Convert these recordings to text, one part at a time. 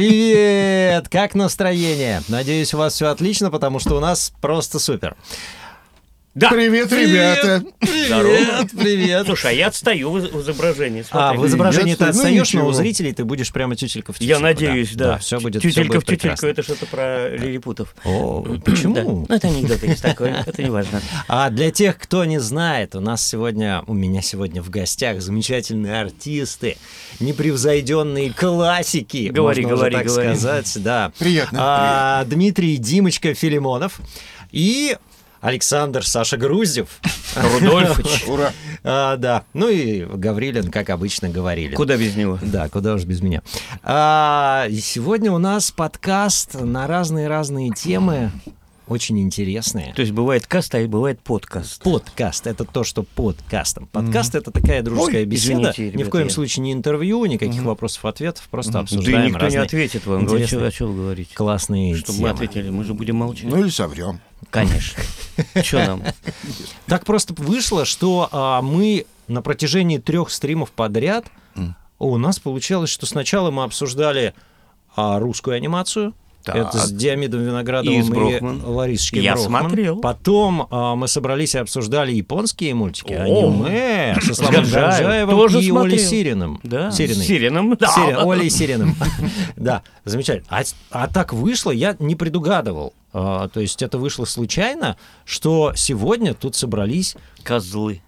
Привет! Как настроение? Надеюсь, у вас все отлично, потому что у нас просто супер. Да. Привет, ребята. Привет, привет. Слушай, а я отстаю в изображении. А, смотри. в изображении ты Ну, отстаешь, но у зрителей ты будешь прямо тютелька в тютельку. Я надеюсь, да. все будет, Тютелька будет в тютельку, это что-то про лилипутов. О, Да. почему? Ну, это анекдот есть такой, это не важно. А для тех, кто не знает, у нас сегодня, у меня сегодня в гостях замечательные артисты, непревзойденные классики, Говори, можно уже говори, так говори. сказать, да. Приятно, А, Дмитрий Димочка Филимонов и Александр Саша Груздев. Рудольфович, Ура. А, да, ну и Гаврилин, как обычно, говорили. куда без него? Да, куда уж без меня. А, сегодня у нас подкаст на разные-разные темы, очень интересные. То есть бывает каст, а бывает подкаст. Подкаст это то, что подкастом. Подкаст это такая дружеская Ой, беседа. извините, Ни в ребята, коем я- случае не интервью, никаких вопросов-ответов, просто Да обсуждаем никто не разные ответит вам. Вы интересные, О чем вы говорите? классные Чтобы темы. мы ответили, мы же будем молчать. Ну или соврем. Конечно. Что нам? Так просто вышло, что а, мы на протяжении трех стримов подряд у нас получалось, что сначала мы обсуждали а, русскую анимацию. Так. Это с Диамидом Виноградовым И и, Брохман. Ларисочкой Я Брохман. смотрел. Потом а, мы собрались и обсуждали японские мультики, О. аниме со. Гаджаевым Тоже и смотрел. Олей Сириным. Да. Сириной. Сирином. Да. Сирин- Олей Сириным. Да, замечательно. А, а так вышло, я не предугадывал. А, то есть это вышло случайно, что сегодня тут собрались... Козлы.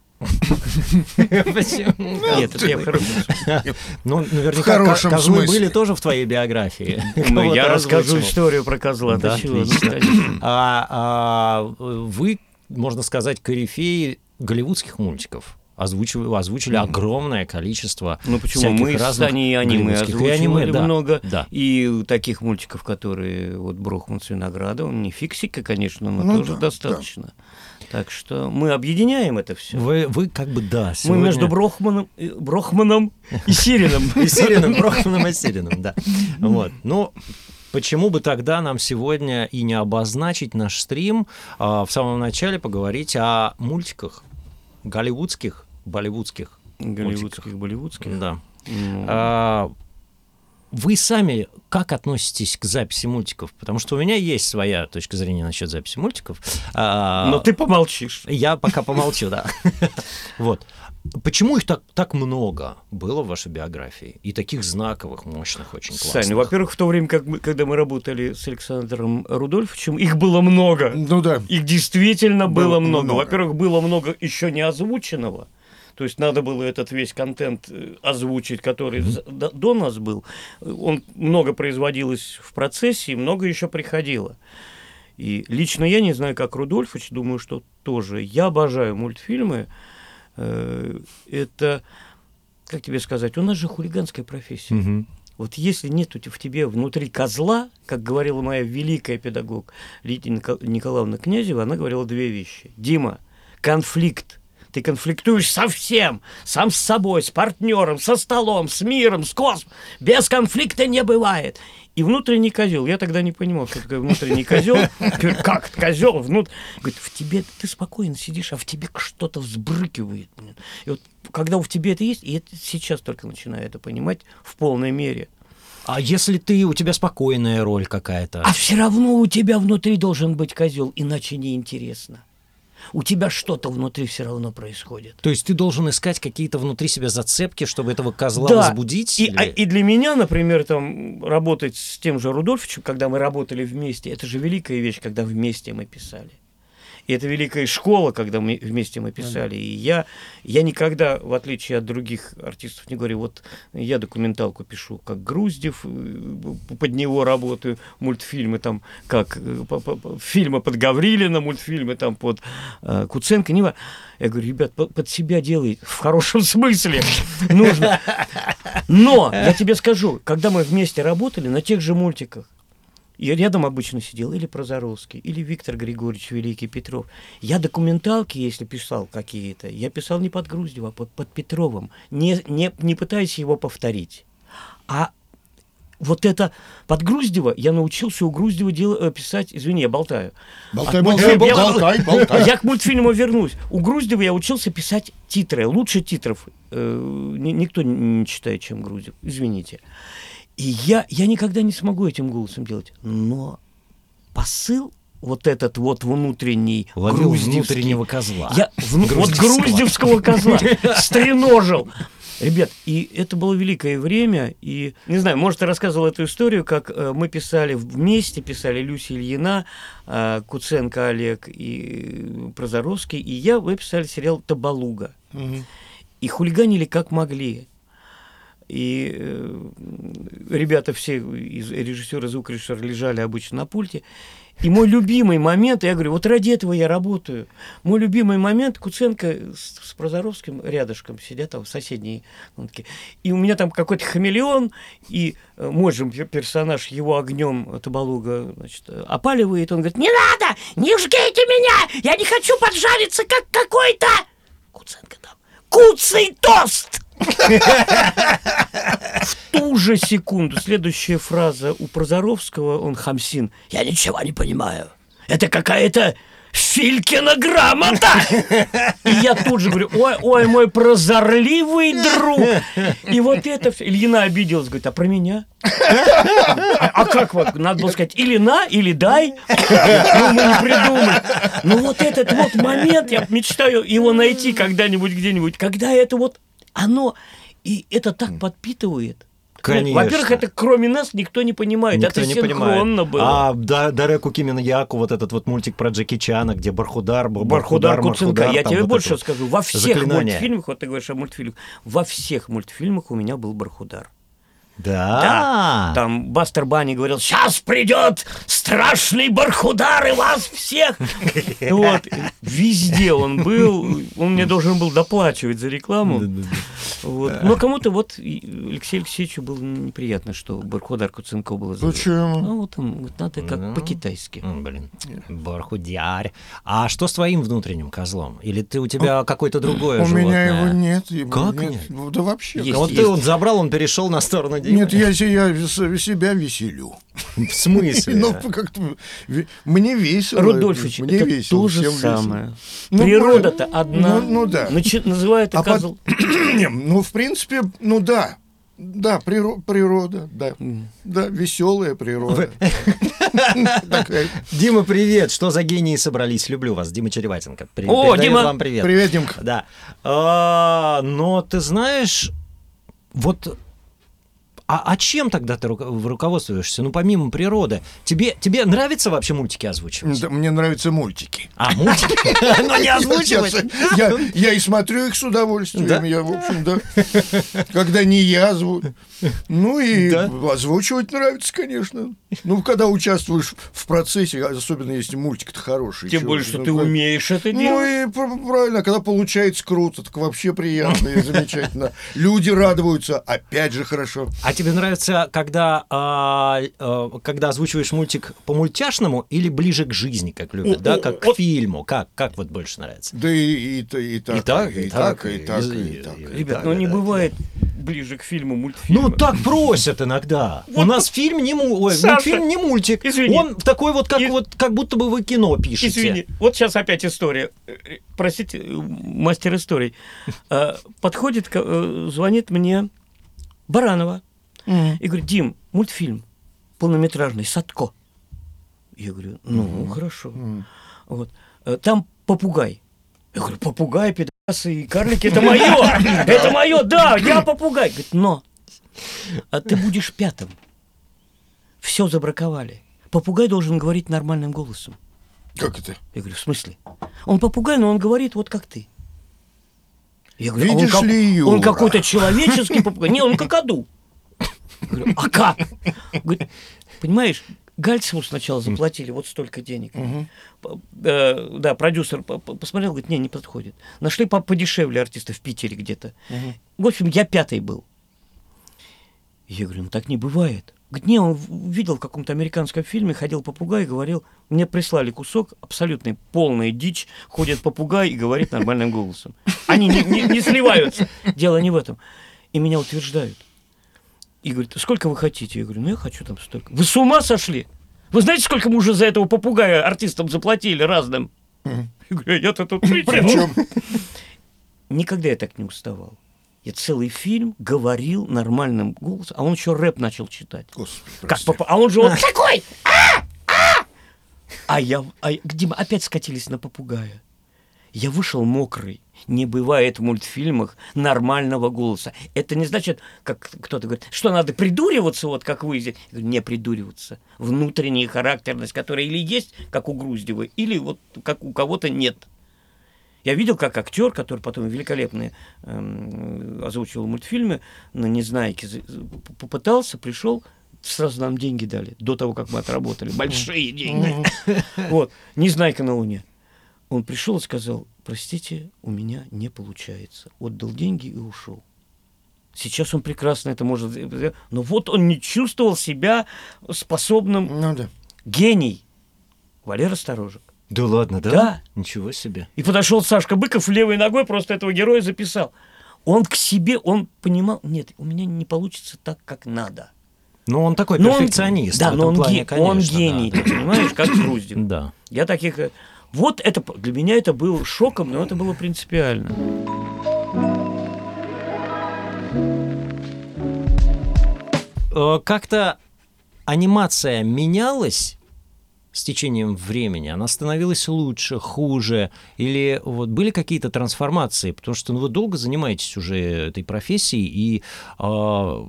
Почему? Нет, это я в хорошем смысле. Ну, В наверняка ко- хорошем козлы были тоже в твоей биографии. Ну, Я расскажу историю про козла. Да? Ну. А, а, вы, можно сказать, корифеи голливудских мультиков. Озвучивали, озвучили огромное количество Ну почему? Мы с разных Саней и аниме озвучивали И аниме, да, много. да. И таких мультиков, которые вот Брохман с Виноградовым, не фиксика, конечно, но Ну тоже да, достаточно. Так что мы объединяем это все. Вы, вы как бы, да, Мы сегодня... между Брохманом, и- Брохманом и Сирином. И Сириным, Брохманом и Сириным, да. Вот. Ну, почему бы тогда нам сегодня и не обозначить наш стрим, а, в самом начале поговорить о мультиках голливудских, болливудских. Голливудских, болливудских. Да. Ну, А, Вы сами как относитесь к записи мультиков? Потому что у меня есть своя точка зрения насчет записи мультиков. А, Но ты помолчишь. Я пока помолчу, да. Вот. Почему их так, так много было в вашей биографии? И таких знаковых, мощных, очень классных. Саня, во-первых, в то время, как мы, когда мы работали с Александром Рудольфовичем, их было много. Ну да. Их действительно было, Было много. много. Во-первых, было много еще не озвученного. То есть надо было этот весь контент э, озвучить, который за- до, нас был. Он много производилось в процессе, и много еще приходило. И лично я не знаю, как Рудольфович, думаю, что тоже. Я обожаю мультфильмы. Э, Это, как тебе сказать, у нас же хулиганская профессия. Мгм. Вот если нет в тебе внутри козла, как говорила моя великая педагог Лидия Никол- Николаевна Князева, она говорила две вещи. Дима, конфликт. Ты конфликтуешь со всем, сам с собой, с партнером, со столом, с миром, с космосом. Без конфликта не бывает. И внутренний козел. Я тогда не понимал, что такое внутренний козел. Как козел? Внут... Говорит, в тебе ты спокойно сидишь, а в тебе что-то взбрыкивает. И вот когда в тебе это есть, и это сейчас только начинаю это понимать в полной мере. А если ты, у тебя спокойная роль какая-то? А все равно у тебя внутри должен быть козел, иначе неинтересно. У тебя что-то внутри все равно происходит. То есть ты должен искать какие-то внутри себя зацепки, чтобы этого козла Да. возбудить? И, или- а- и для меня, например, там работать с тем же Рудольфовичем, когда мы работали вместе, это же великая вещь, когда вместе мы писали. И это великая школа, когда мы вместе мы писали. И я, я никогда, в отличие от других артистов, не говорю, вот я документалку пишу, как Груздев, э, под него работаю, мультфильмы там, как э, фильмы под Гаврилина, мультфильмы там под э, Куценко. Не я говорю, ребят, по- под себя делай, в хорошем смысле нужно. Но, я тебе скажу, когда мы вместе работали на тех же мультиках, и рядом обычно сидел или Прозоровский, или Виктор Григорьевич Великий Петров. Я документалки, если писал какие-то, я писал не под Груздева, а под, под Петровым, не, не, не пытаясь его повторить. А вот это под Груздева я научился у Груздева дел- э, писать, извини, я болтаю. Болтай, А, болтай, я- болтай, болтай. Я к мультфильму вернусь. У Груздева я учился писать титры. Лучше титров э, ни- никто не читает, чем Груздев. Извините. И я, я никогда не смогу этим голосом делать. Но посыл вот этот вот внутренний, Ловил внутреннего козла. Я вну- вот Груздевского. козла стреножил. Ребят, и это было великое время, и, не знаю, может, я рассказывал эту историю, как э, мы писали вместе, писали Люся Ильина, э, Куценко Олег и Прозоровский, и я, мы писали сериал «Табалуга». Мгм. И хулиганили как могли. И э, ребята все, из режиссера, звукорежиссера лежали обычно на пульте. И мой любимый момент, я говорю, вот ради этого я работаю. Мой любимый момент, Куценко с, с Прозоровским рядышком сидят там в соседней комнатке. И у меня там какой-то хамелеон, и э, мой же пер- персонаж его огнем Табалуга значит, опаливает. Он говорит, не надо, не жгите меня, я не хочу поджариться, как какой-то... Куценко там, куцый тост! В ту же секунду следующая фраза у Прозоровского, он хамсин. Я ничего не понимаю. Это какая-то Филькина грамота! И я тут же говорю, ой, ой, мой прозорливый друг. И вот это... всё. Ильина обиделась, говорит, а про меня? А, а как вот? Надо было сказать, или на, или дай. Ну, мы не придумали. Ну, вот этот вот момент, я мечтаю его найти когда-нибудь где-нибудь, когда это вот оно... И это так подпитывает. Конечно. Во-первых, это кроме нас никто не понимает. Никто это не синхронно понимает. было. А да, Дареку Кимина Яку, вот этот вот мультик про Джеки Чана, где Бархудар, был Бархудар Куценко. Я тебе вот больше скажу. Во всех заклинание. мультфильмах, вот ты говоришь о мультфильмах, во всех мультфильмах у меня был Бархудар. Да. Там Бастер Банни говорил, сейчас придет страшный Бархудар и вас всех. Вот. Везде он был. Он мне должен был доплачивать за рекламу. Вот. Но кому-то вот Алексею Алексеевичу было неприятно, что Бархудар Куценко было зовут. Почему? Ну, вот он, надо как Ну. по-китайски. Блин, Бархудярь. А что с твоим внутренним козлом? Или ты у тебя какое-то другое У меня его нет. Как нет. Да вообще. Вот ты вот забрал, он перешел на сторону Димы? Нет, я, я себя веселю. В смысле? Ну, как-то мне весело. Рудольфович, мне это весело, то же самое. Ну, Природа-то ну, одна. ну, ну да. Начи- называют А под- ну, в принципе, ну да. Да, приро- природа, да. Да, веселая природа. Дима, привет! Что за гении собрались? Люблю вас, Дима Череватенко. О, Дима! вам привет. Привет, Димка. Да. А, но ты знаешь, вот а, а чем тогда ты руко- руководствуешься? Ну, помимо природы. Тебе, тебе нравится вообще мультики озвучивать? Да, Мне нравятся мультики. А, мультики? Ну, не озвучивать. Я, и смотрю их с удовольствием. Я, в общем, да. Когда не я озвучу. Ну и озвучивать нравится, конечно. Ну, когда участвуешь в процессе, особенно если мультик-то хороший. Тем более, что ну, ты умеешь это Ну делать. и пр- правильно, когда получается круто, так вообще приятно и замечательно. Люди радуются, опять же хорошо. А тебе нравится, когда, а, а, когда озвучиваешь мультик по мультяшному или ближе к жизни, как любят, да, как к вот. фильму? Как, как вот больше нравится? Да и, и, и так, И так, и и так, так, и и- так, и- и так. и- и Ребят, так. ну не да, бывает ближе к фильму мультфильма. Ну, так просят иногда. У нас фильм не му- ой, Саша, мультфильм не мультик. извини. Он такой вот, как, И- вот, как будто бы вы кино пишете. Извини, вот сейчас опять история. Э, Простите, э, мастер историй. Э, Подходит, звонит мне Баранова И говорит, Дим, мультфильм полнометражный, Садко. Я говорю, ну, хорошо. Мгм. Вот. Э, Там попугай. Я говорю, попугай, пидорасы и карлики, это мое! Это мое, да, я попугай. Говорит, но а ты будешь пятым. Все забраковали. Попугай должен говорить нормальным голосом. Как это? Я говорю, в смысле? Он попугай, но он говорит вот как ты. Я говорю, а он Видишь как- ли, Юра? Он какой-то человеческий попугай. Не, он какаду. Говорю, а как? Говорит, понимаешь, Гальцеву сначала заплатили вот столько денег. Э, да, продюсер по- по- посмотрел, говорит, не, не подходит. Нашли по- подешевле артиста в Питере где-то. В общем, я пятый был. Я говорю, ну так не бывает. Говорит, не, он видел в каком-то американском фильме, ходил попугай и говорил, мне прислали кусок, абсолютный, полная дичь, ходит попугай и говорит нормальным голосом. Они не, не- не сливаются. Дело не в этом. И меня утверждают. И говорит, сколько вы хотите? Я говорю, ну я хочу там столько. Вы с ума сошли? Вы знаете, сколько мы уже за этого попугая артистам заплатили разным? Я говорю, «А я-то тут при чем?» Причем Никогда я так не уставал. Я целый фильм говорил нормальным голосом, а он еще рэп начал читать. Господи, Как попа- А он же вот такой! А! А! А я... А, Дима, опять скатились на попугая. Я вышел мокрый. Не бывает в мультфильмах нормального голоса. Это не значит, как кто-то говорит, что надо придуриваться, вот как вы. здесь. Не придуриваться. Внутренняя характерность, которая или есть, как у Груздева, или вот как у кого-то нет. Я видел, как актер, который потом великолепно эм, озвучивал мультфильмы на Незнайке, попытался, пришел, сразу нам деньги дали, до того, как мы отработали. Большие деньги. Вот, Незнайка на Луне. Он пришел и сказал, простите, у меня не получается. Отдал деньги и ушел. Сейчас он прекрасно это может... Но вот он не чувствовал себя способным... Ну да. Гений. Валера Сторожек. Да ладно, да? Да. Ничего себе. И подошел Сашка Быков левой ногой, просто этого героя записал. Он к себе, он понимал, нет, у меня не получится так, как надо. Ну, он такой Но он- перфекционист. да, в но он, плане, ге- конечно, он да, гений, да. ты понимаешь, как Груздев. Да. Я таких... Вот это, для меня это было шоком, но это было принципиально. Э, Как-то анимация менялась с течением времени? Она становилась лучше, хуже? Или вот были какие-то трансформации? Потому что ну, вы долго занимаетесь уже этой профессией, и э,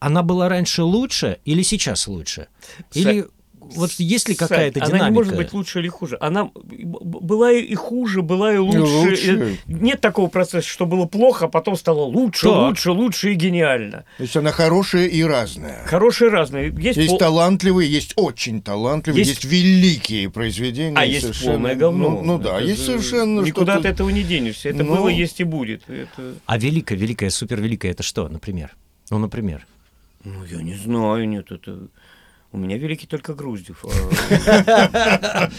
она была раньше лучше или сейчас лучше? Или вот есть ли какая-то динамика? Она не может быть лучше или хуже. Она была и хуже, была и лучше. лучше. Э, Нет такого процесса, что было плохо, а потом стало лучше, Так. лучше, лучше и гениально. То есть она хорошая и разная. Хорошие разные. Есть, Есть пол- талантливые, есть очень талантливые, Есть- есть, великие произведения. А есть совершенно- полное говно. Ну, ну да, Это есть совершенно Никуда что-то- от этого не денешься. Это Ну. было, есть и будет. Это... А великая, великая, супервеликая это что, например? Ну, например. Ну, я не знаю, нет, это... У меня великий только Груздев. а-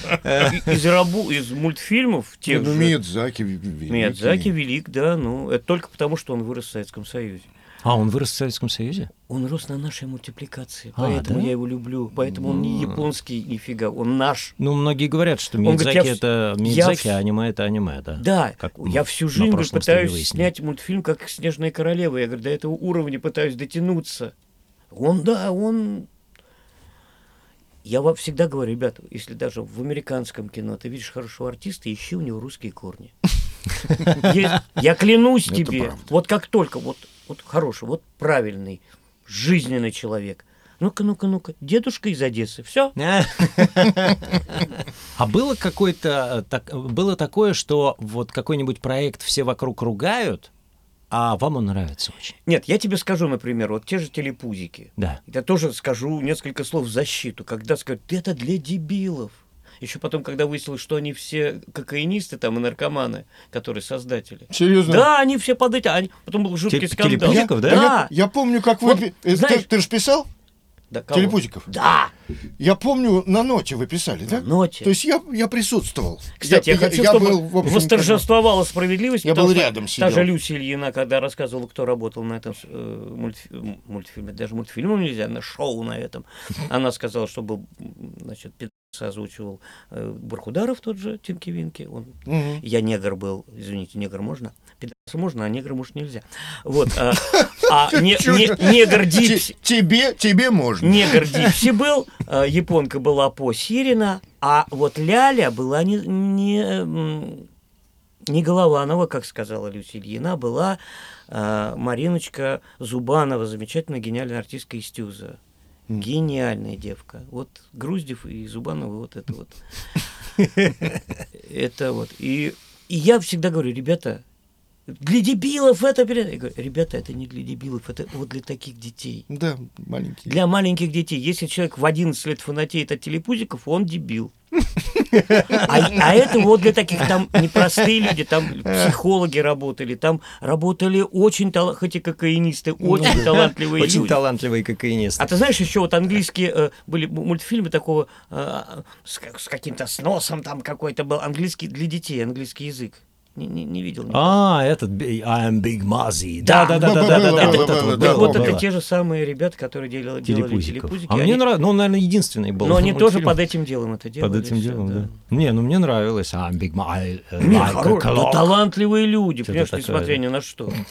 Из, рабу, из мультфильмов тех Ну, же... Миядзаки великий. Миядзаки велик, да, ну, это только потому, что он вырос в Советском Союзе. А, он вырос в Советском Союзе? Он рос на нашей мультипликации, А, поэтому да? я его люблю. Поэтому он не японский нифига, он наш. Ну, многие говорят, что говорит, Миядзаки вс- это вс- а аниме это аниме, да? Да, Как я всю жизнь пытаюсь выяснили. снять мультфильм как «Снежная королева». Я говорю, до этого уровня пытаюсь дотянуться. Он, да, он... Я вам всегда говорю, ребята, если даже в американском кино ты видишь хорошего артиста, ищи у него русские корни. Я клянусь тебе, вот как только, вот, вот хороший, вот правильный, жизненный человек. Ну-ка, ну-ка, ну-ка, дедушка из Одессы, все. А было какое-то так, было такое, что вот какой-нибудь проект все вокруг ругают, а вам он нравится очень. Нет, я тебе скажу, например, вот те же телепузики. Да. Я тоже скажу несколько слов в защиту, когда скажут, это для дебилов. Еще потом, когда выяснилось, что они все кокаинисты там и наркоманы, которые создатели. Серьезно? Да, они все под эти, они... потом был жуткий Теле- скандал. телепузиков, да? Да. Я, я помню, как вы... Вот, э, знаешь- ты, ты же писал Да, кого? телепузиков? Да, Я помню, на ноте вы писали, да? на ноте. То есть я, я присутствовал. Кстати, я, хочу, чтобы был, в общем, восторжествовала справедливость. Я был рядом, Та сидел. же Люся Ильина, когда рассказывала, кто работал на этом э, мультфи- мультфильме, даже мультфильмом нельзя, на шоу на этом, она сказала, что был, значит, озвучивал э, Бархударов тот же, Тинки Винки. Он, Мгм. я негр был, извините, негр можно? Пидораса можно, а негра, может, нельзя. Вот. А, а не- не- негр Дипси... тебе, тебе можно. Негр Дипси был, э, японка была по Сирина, а вот Ляля была не, не, не Голованова, как сказала Люся Ильина, была э, Мариночка Зубанова, замечательная гениальная артистка из Тюза. Гениальная девка. Вот Груздев и Зубанова, вот это вот. Это вот. И, и я всегда говорю, ребята, для дебилов это... перед-». Я говорю, ребята, это не для дебилов, это вот для таких детей. Да, маленький. Для маленьких детей. Если человек в 11 лет фанатеет от телепузиков, он дебил. А, а это вот для таких там непростые люди, там психологи работали, там работали очень талантливые, хоть и кокаинисты, очень талантливые Очень люди. талантливый кокаинист. А ты знаешь, еще вот английские э, были мультфильмы такого э, с, с каким-то сносом там какой-то был английский для детей, английский язык. Не, не, не видел. никогда. А, этот I'm Big Mozzie. Да, Да, да, да, да, да, да, да, было, вот, это те же самые ребята, которые делали, делали телепузики. А мне нравится, ну, он, наверное, единственный был. Но они тоже под этим делом это делали. Под этим делом, да. Не, ну мне нравилось. I'm Big хоро- да талантливые люди, понимаешь, несмотря да. ни на что.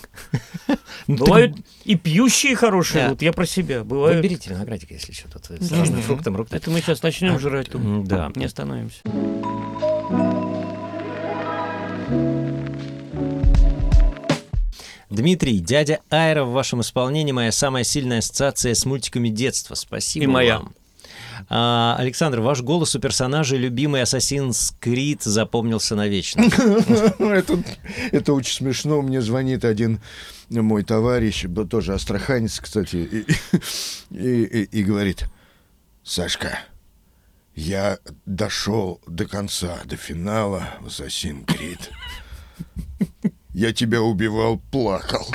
Ну, Бывают и пьющие хорошие, Да. вот я про себя. Бывают. берите виноградик, если что, тут с разным фруктом, рук. Это мы сейчас начнем жрать, Да. не остановимся. Дмитрий, дядя Айра в вашем исполнении моя самая сильная ассоциация с мультиками детства. Спасибо И моя. вам. А, Александр, ваш голос у персонажа любимый Assassin's Creed запомнился навечно. Это, это очень смешно. Мне звонит один мой товарищ, тоже астраханец, кстати, и, и- и- и говорит, Сашка, я дошел до конца, до финала в Assassin's Creed. Я тебя убивал, плакал.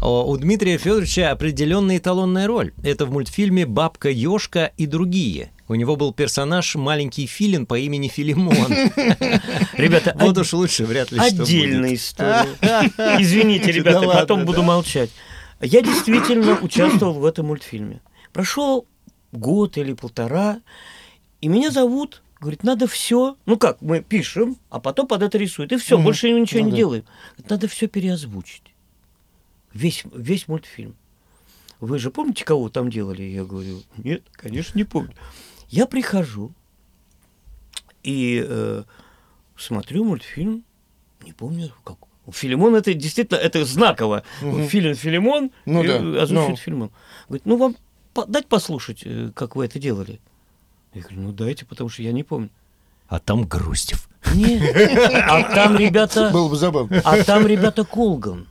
У Дмитрия Федоровича определенная эталонная роль. Это в мультфильме «Бабка Ёшка и другие». У него был персонаж маленький филин по имени Филимон. Ребята, Вот уж лучше вряд ли Отдельная история. Извините, ребята, потом буду молчать. Я действительно участвовал в этом мультфильме. Прошел год или полтора, и меня зовут, говорит, надо все, ну как, мы пишем, а потом под это рисуют, и все, Мгм. больше ничего Ну не да. делаем. Говорит, Надо все переозвучить. Весь, весь мультфильм. Вы же помните, кого там делали? Я говорю, нет, конечно, не помню. Я прихожу и э, смотрю мультфильм, не помню, как. Филимон это действительно это знаково. Мгм. Филин Филимон Ну да, озвучивает ну. Филимон. Говорит, ну вам по- дать послушать, э, как вы это делали. Я говорю, ну дайте, потому что я не помню. А там Грустев. Нет, а там ребята, Было бы забавно. а там ребята Колган.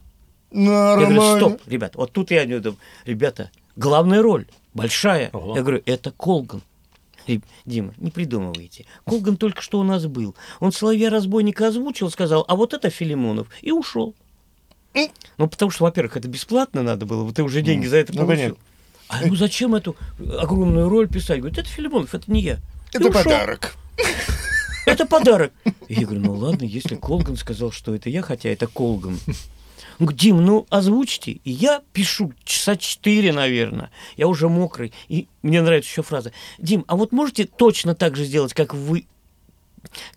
Я говорю, Нормально. стоп, ребята, вот тут я не думаю, ребята, главная роль, большая. Ого. Я говорю, это Колган. Дима, не придумывайте. Колган только что у нас был. Он Соловья-разбойника озвучил, сказал, а вот это Филимонов, и ушел. Ну, потому что, во-первых, это бесплатно надо было, вот ты уже деньги за это Ну, получил. А ну зачем эту огромную роль писать? Говорит, это Филимонов, это не я. И Это ушел. подарок. Это подарок. И я говорю, ну ладно, если Колган сказал, что это я, хотя это Колган. Он говорит, Дим, ну озвучьте. И я пишу часа четыре, наверное. Я уже мокрый. И мне нравится еще фраза. Дим, а вот можете точно так же сделать, как вы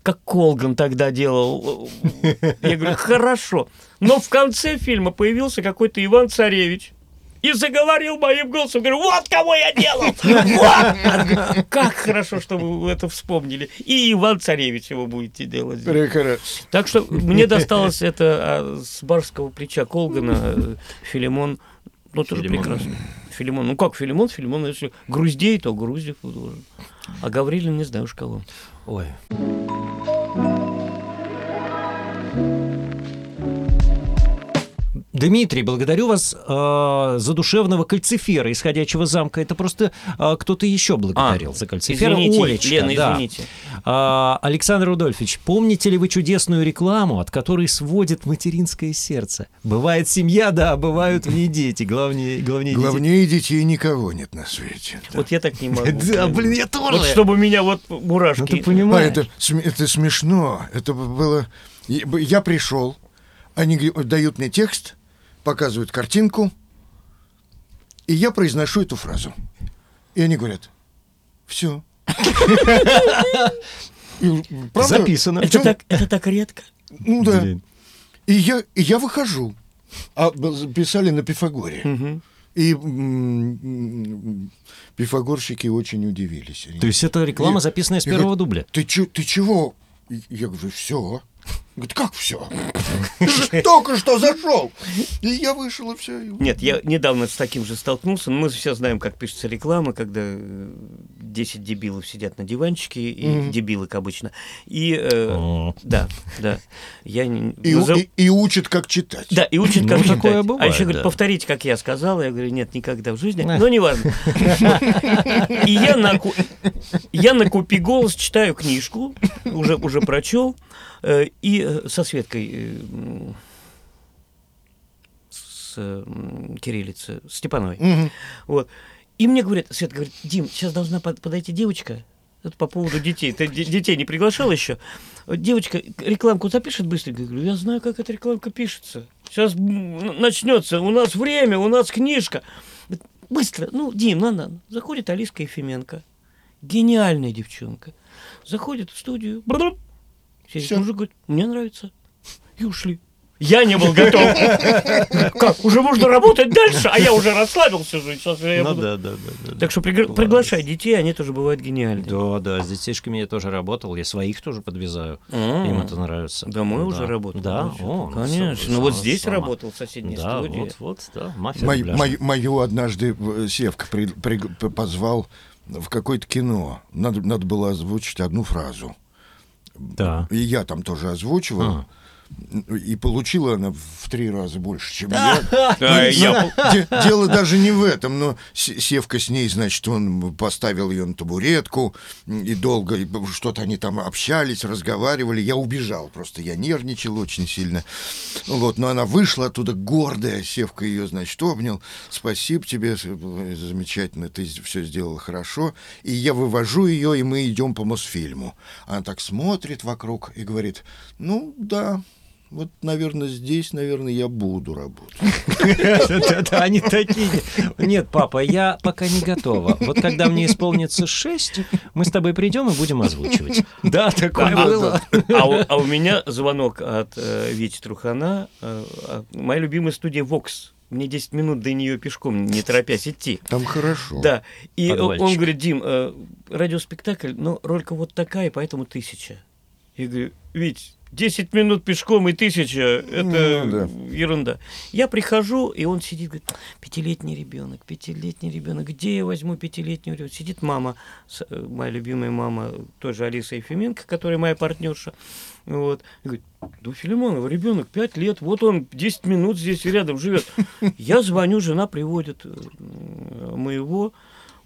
как Колган тогда делал. Я говорю, хорошо. Но в конце фильма появился какой-то Иван Царевич. И заговорил моим голосом. Говорю, вот кого я делал! Вот! Как хорошо, что вы это вспомнили. И Иван Царевич его будете делать. Прекрасно. Так что мне досталось это а, с барского плеча Колгана, э, Филимон. Ну, тоже прекрасно. Филимон. Ну, как Филимон? Филимон, если Груздей, то Груздев должен. А Гаврилин не знаю уж кого. Ой. Дмитрий, благодарю вас э, за душевного кальцифера исходящего замка. Это просто э, кто-то еще благодарил за кальцифера. извините, Олечка, Лена, да. извините. А, Александр Рудольфович, помните ли вы чудесную рекламу, от которой сводит материнское сердце? Бывает семья, да, а бывают в ней дети. Главнее, главнее, детей. Главнее детей никого нет на свете. Вот я так не могу. Да, блин, я тоже. Вот чтобы меня вот Ну, ты мурашки... А, понимаешь. это, это смешно. Это было... Я пришел, они дают мне текст, показывают картинку, и я произношу эту фразу. И они говорят, все. Записано. Это так, редко. Ну да. И я, и я выхожу. А писали на Пифагоре. И м, м, пифагорщики очень удивились. То есть это реклама, записанная с первого говорят, дубля? Ты, чего? Я говорю, все. Говорит, как все? Только что зашел. И я вышел, и все. Нет, я недавно с таким же столкнулся. Мы все знаем, как пишется реклама, когда э, 10 дебилов сидят на диванчике, и как обычно. И э, да, да. Я не- И, назов- и- и учат, как читать. Да, и учат, как Ну, читать. такое а еще говорит, повторите, как я сказал. Я говорю, нет, никогда в жизни. Но неважно. И я на, ку- я на купи голос читаю книжку, уже, уже прочел, э, и э, со Светкой э, с кириллицы, Степановой. Мгм. Вот. И мне говорят, Свет говорит, Дим, сейчас должна под- подойти девочка. Это по поводу детей. Ты де- детей не приглашал еще? Девочка рекламку запишет быстренько. Я говорю, я знаю, как эта рекламка пишется. Сейчас начнется. У нас время, у нас книжка. Быстро. Ну, Дим, надо. Заходит Алиска Ефименко. Гениальная девчонка. Заходит в студию. Всё. мужик, говорит, мне нравится. И ушли. Я не был готов. Как? Уже можно работать дальше, а я уже расслабился же. Сейчас я Ну буду- да, да, да, да. Так что пригла- приглашай детей, они тоже бывают гениальные. Да, да, с детишками я тоже работал, я своих тоже подвязаю. М. Им это нравится. Домой уже работал. Да, о, ну, конечно. Ну вот здесь сама. работал в соседней Да, студии. вот, вот, да, мафия Мою, дубляжа. мою- однажды э, Севка при- при- позвал в какое-то кино. Надо, надо было озвучить одну фразу. Да. И я там тоже озвучивал. А. И получила она в три раза больше, чем я. Ну, де- Дело даже не в этом, но Севка с ней, значит, он поставил ее на табуретку, и долго что-то они там общались, разговаривали. Я убежал, просто я нервничал очень сильно. Ну Вот, но она вышла оттуда гордая, Севка ее, значит, обнял. Спасибо тебе, э, замечательно, ты все сделала хорошо. И я вывожу ее, и мы идем по Мосфильму. Она так смотрит вокруг и говорит, ну да, вот, наверное, здесь, наверное, я буду работать. Они такие. Нет, папа, я пока не готова. Вот когда мне исполнится 6, мы с тобой придем и будем озвучивать. Да, такое Да, было. А у, а у меня звонок от э, Вити Трухана, э, моя любимая студия Vox. Мне 10 минут до нее пешком, не торопясь идти. Там хорошо. Да. И он говорит, Дим, э, радиоспектакль, но ролька вот такая, поэтому тысяча. Я говорю, Вить, 10 минут пешком и тысяча, это Ну, да. ерунда. Я прихожу, и он сидит, говорит, пятилетний ребенок, пятилетний ребенок, где я возьму пятилетнего ребенка? Сидит мама, э, моя любимая мама, тоже Алиса Ефименко, которая моя партнерша. Вот. И говорит, да Филимонова ребенок 5 лет, вот он 10 минут здесь рядом живет. Я звоню, жена приводит э, моего,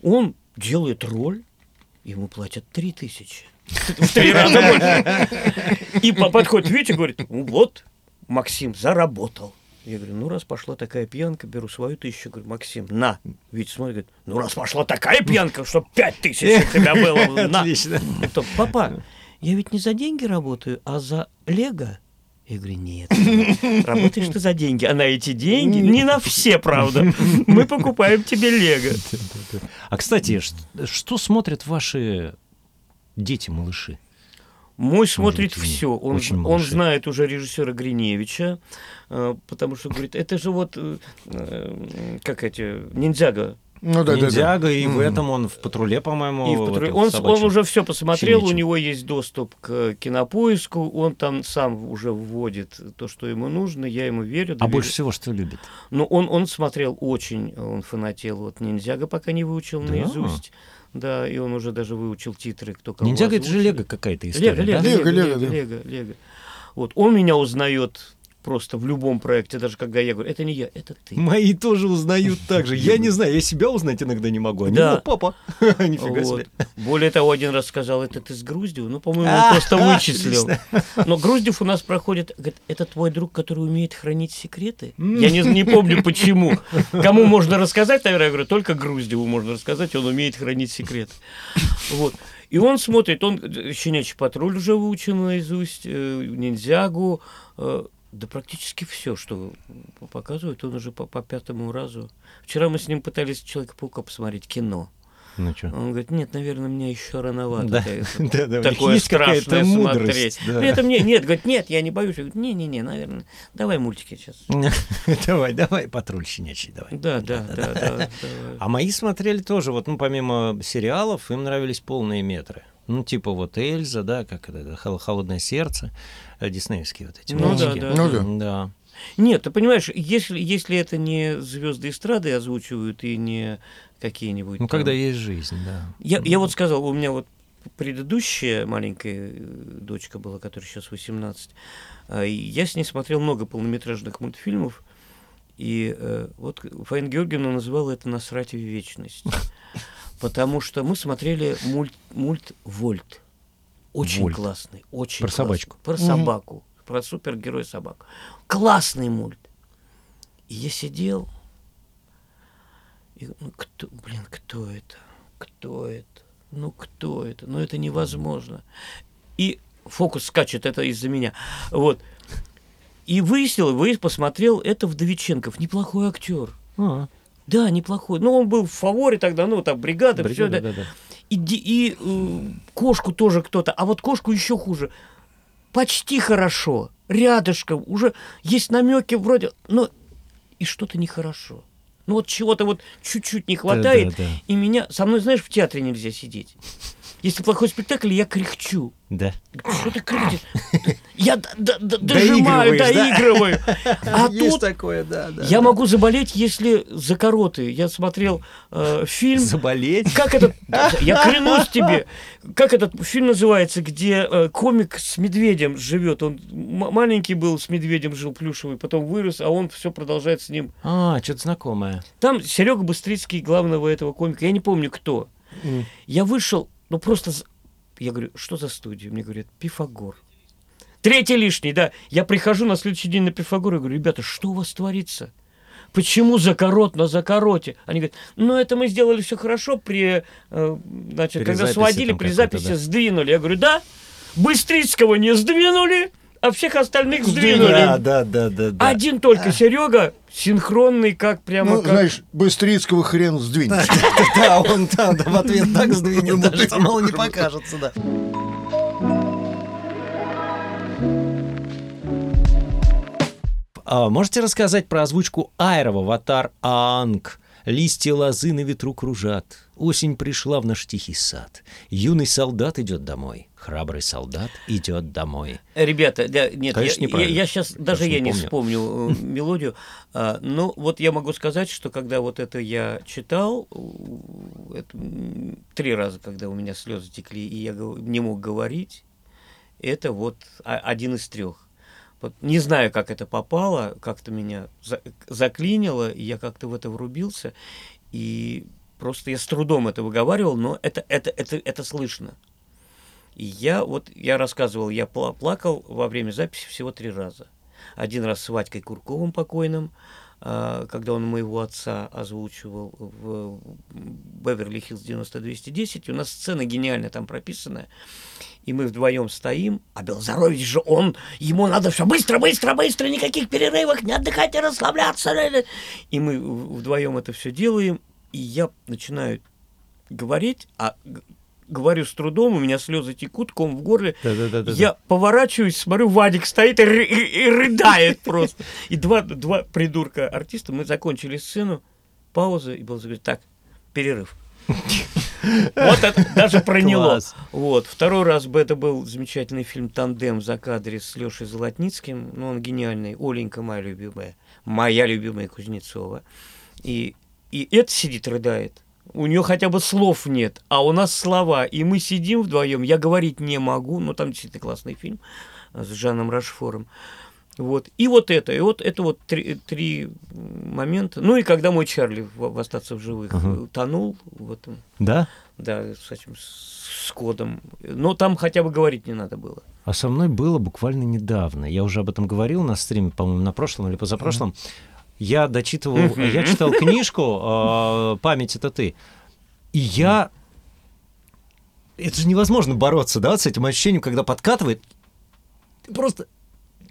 он делает роль, ему платят 3 тысячи. В три раза больше. И по- подходит Витя и говорит, ну вот, Максим заработал. Я говорю, ну раз пошла такая пьянка, беру свою тысячу. Говорю, Максим, на. Витя смотрит, говорит, ну раз пошла такая пьянка, что пять тысяч у тебя было, на. Отлично. То, папа, я ведь не за деньги работаю, а за Лего. Я говорю, нет, работаешь ты за деньги, а на эти деньги, не на все, правда, мы покупаем тебе Лего. А, кстати, что смотрят ваши дети, малыши? Мой смотрит все. Он, Очень он малыши. знает уже режиссера Гриневича, э, потому что говорит, это же вот э, э, как эти ниндзяго. Ну да, да, да. Ниндзяго, и в этом он в патруле, по-моему. И в патруле- он, он уже все посмотрел, у щенячьем. него есть доступ к кинопоиску, он там сам уже вводит то, что ему нужно, я ему верю. А доверяю. больше всего что любит? Но он, он смотрел очень, он фанател вот ниндзяго, пока не выучил Да? наизусть. Да, и он уже даже выучил титры, кто кого Ниндзяго это же. Лего какая-то история, Лего, Лего, да? Лего, Лего, Лего, Лего. Лего. Вот, он меня узнает просто в любом проекте, даже когда я говорю, это не я, это ты. Мои тоже узнают так же. Я не знаю, я себя узнать иногда не могу. Они, Да. «О, папа. Нифига Вот. себе. Более того, один раз сказал, это ты с Груздев? Ну, по-моему, А, он просто вычислил. Но Груздев у нас проходит, говорит, это твой друг, который умеет хранить секреты? Я не, не помню, почему. Кому можно рассказать, наверное, я говорю, только Груздеву можно рассказать, он умеет хранить секреты. Вот. И он смотрит, он э, «Щенячий патруль» уже выучил наизусть, э, «Ниндзягу», э, да практически все, что показывают, он уже по, по пятому разу. Вчера мы с ним пытались «Человека-паука» посмотреть, кино. Ну что? Он говорит, нет, наверное, мне еще рановато. Да, да, да, Такое есть страшное мудрость, смотреть. да. При этом нет, нет, говорит, нет, я не боюсь. Я говорю, не-не-не, наверное, давай мультики сейчас. Давай, давай, патруль щенячий, давай. Да, да, да, да. А мои смотрели тоже, вот, ну, помимо сериалов, им нравились полные метры. Ну, типа вот Эльза, да, как это, «Хол- «Холодное сердце», э, диснеевские вот эти Ну да, мультики. да, Ну да. Да. Нет, ты понимаешь, если, если это не звезды эстрады озвучивают и не какие-нибудь... Ну, там- когда есть жизнь, да. Я, я вот сказал, у меня вот предыдущая маленькая э, дочка была, которая сейчас 18, а, и я с ней смотрел много полнометражных мультфильмов, и э, вот Фаин Георгиевна называла это «Насрать в вечность», потому что мы смотрели мульт, мульт «Вольт». Очень «Вольт». классный, очень Про классный. собачку. Про собаку, про супергероя собаку. Классный мульт. И я сидел, И, ну, кто, блин, кто это? Кто это? Ну, кто это? Ну, это невозможно. И фокус скачет, это из-за меня. Вот. И выяснил, вы посмотрел, это Вдовиченков, неплохой актер. А, Да, неплохой. Ну, он был в фаворе тогда, ну, там, бригада, все, бригада, да. да, да. И, и э, кошку тоже кто-то, а вот кошку еще хуже. Почти хорошо, рядышком, уже есть намеки вроде, но и что-то нехорошо. Ну вот чего-то вот чуть-чуть не хватает, да, да. и меня, со мной, знаешь, в театре нельзя сидеть. Если плохой спектакль, я кряхчу. Да. Что ты кричишь? Я д- д- д- дожимаю, Доигрываешь, да? доигрываю. А Есть тут такое, да, да. я могу заболеть, если за короты. Я смотрел э, фильм... Заболеть? Как этот... Я клянусь тебе. Как этот фильм называется, где э, комик с медведем живет? Он м- маленький был, с медведем жил плюшевый, потом вырос, а он все продолжает с ним. А, что-то знакомое. Там Серега Быстрицкий, главного этого комика, я не помню кто. Я вышел, ну просто... Я говорю, что за студия? Мне говорят, Пифагор. Третий лишний, да. Я прихожу на следующий день на Пифагор и говорю, ребята, что у вас творится? Почему закорот на закороте? Они говорят, ну это мы сделали все хорошо при, э, значит, При когда сводили, при записи да. сдвинули. Я говорю, да, Быстрицкого не сдвинули, а всех остальных сдвинули. Да, да, да, да, да. Один только Серега синхронный, как прямо Ну, как... знаешь, Быстрицкого хрен сдвинешь. Да, он там да, в ответ так сдвинет, Ему даже ты самому не покажется, да. А, можете рассказать про озвучку Айра в «Аватар Аанг»? Листья лозы на ветру кружат. Осень пришла в наш тихий сад. Юный солдат идет домой. Храбрый солдат идет домой. Ребята, да, нет, Конечно, я, неправильно. сейчас Кажется, даже я не помню. вспомню э, мелодию. А, но вот я могу сказать, что когда вот это я читал, это, м, три раза, когда у меня слезы текли, и я не мог говорить, это вот один из трех. Вот не знаю, как это попало, как-то меня за- заклинило, и я как-то в это врубился, и просто я с трудом это выговаривал, но это, это, это, это слышно. И я вот, я рассказывал, я пла- плакал во время записи всего три раза. Один раз с Вадькой Курковым покойным, а, когда он моего отца озвучивал в Беверли-Хиллз 9210. И у нас сцена гениальная там прописанная. И мы вдвоем стоим, а Белозарович же он, ему надо все быстро, быстро, быстро, никаких перерывов, не отдыхать, не расслабляться. И мы вдвоем это все делаем, и я начинаю говорить, а говорю с трудом, у меня слезы текут, ком в горле. Да-да-да-да. Я поворачиваюсь, смотрю, Вадик стоит и, и- и рыдает просто. И два, два придурка артиста, мы закончили сцену, пауза, и был говорит, так, перерыв. Вот это даже проняло. Класс. Вот. Второй раз бы это был замечательный фильм «Тандем» за кадре с Лешей Золотницким. Ну, он гениальный. Оленька моя любимая. Моя любимая Кузнецова. И, и это сидит, рыдает. У нее хотя бы слов нет, а у нас слова. И мы сидим вдвоем. Я говорить не могу, но там действительно классный фильм э, с Жаном Рашфором. Вот. И вот это, и вот это вот три, три момента. Ну и когда мой Чарли в, в «Остаться в живых» э, тонул в этом, Да? да, с этим, с кодом. Но там хотя бы говорить не надо было. А со мной было буквально недавно. Я уже об этом говорил на стриме, по-моему, на прошлом или позапрошлом. Я дочитывал, я читал книжку э, «Память — это ты». И я... Это же невозможно бороться, да, с этим ощущением, когда подкатывает. Ты просто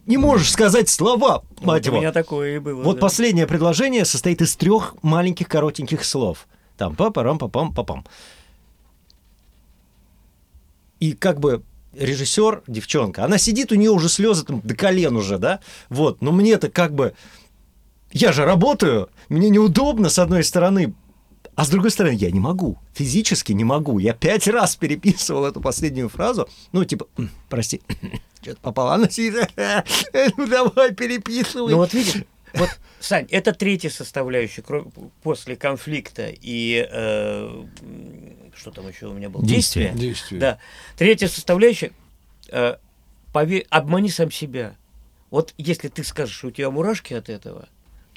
не можешь сказать слова, мать Вот у его. меня такое и было. Вот да. последнее предложение состоит из трех маленьких коротеньких слов. Там папарам папам папам. И как бы режиссер, девчонка, она сидит, у нее уже слезы там до колен уже, да? Вот, но мне-то как бы... Я же работаю, мне неудобно, с одной стороны, а с другой стороны, я не могу, физически не могу. Я пять раз переписывал эту последнюю фразу. Ну, типа, «М, прости, что-то попало. Она сидит, ну давай переписывай. Ну вот видишь, вот, Сань, это третья составляющая после конфликта и э, что там еще у меня было? Действие. Действие. Да. Третья составляющая э, пове- обмани сам себя. Вот если ты скажешь, что у тебя мурашки от этого,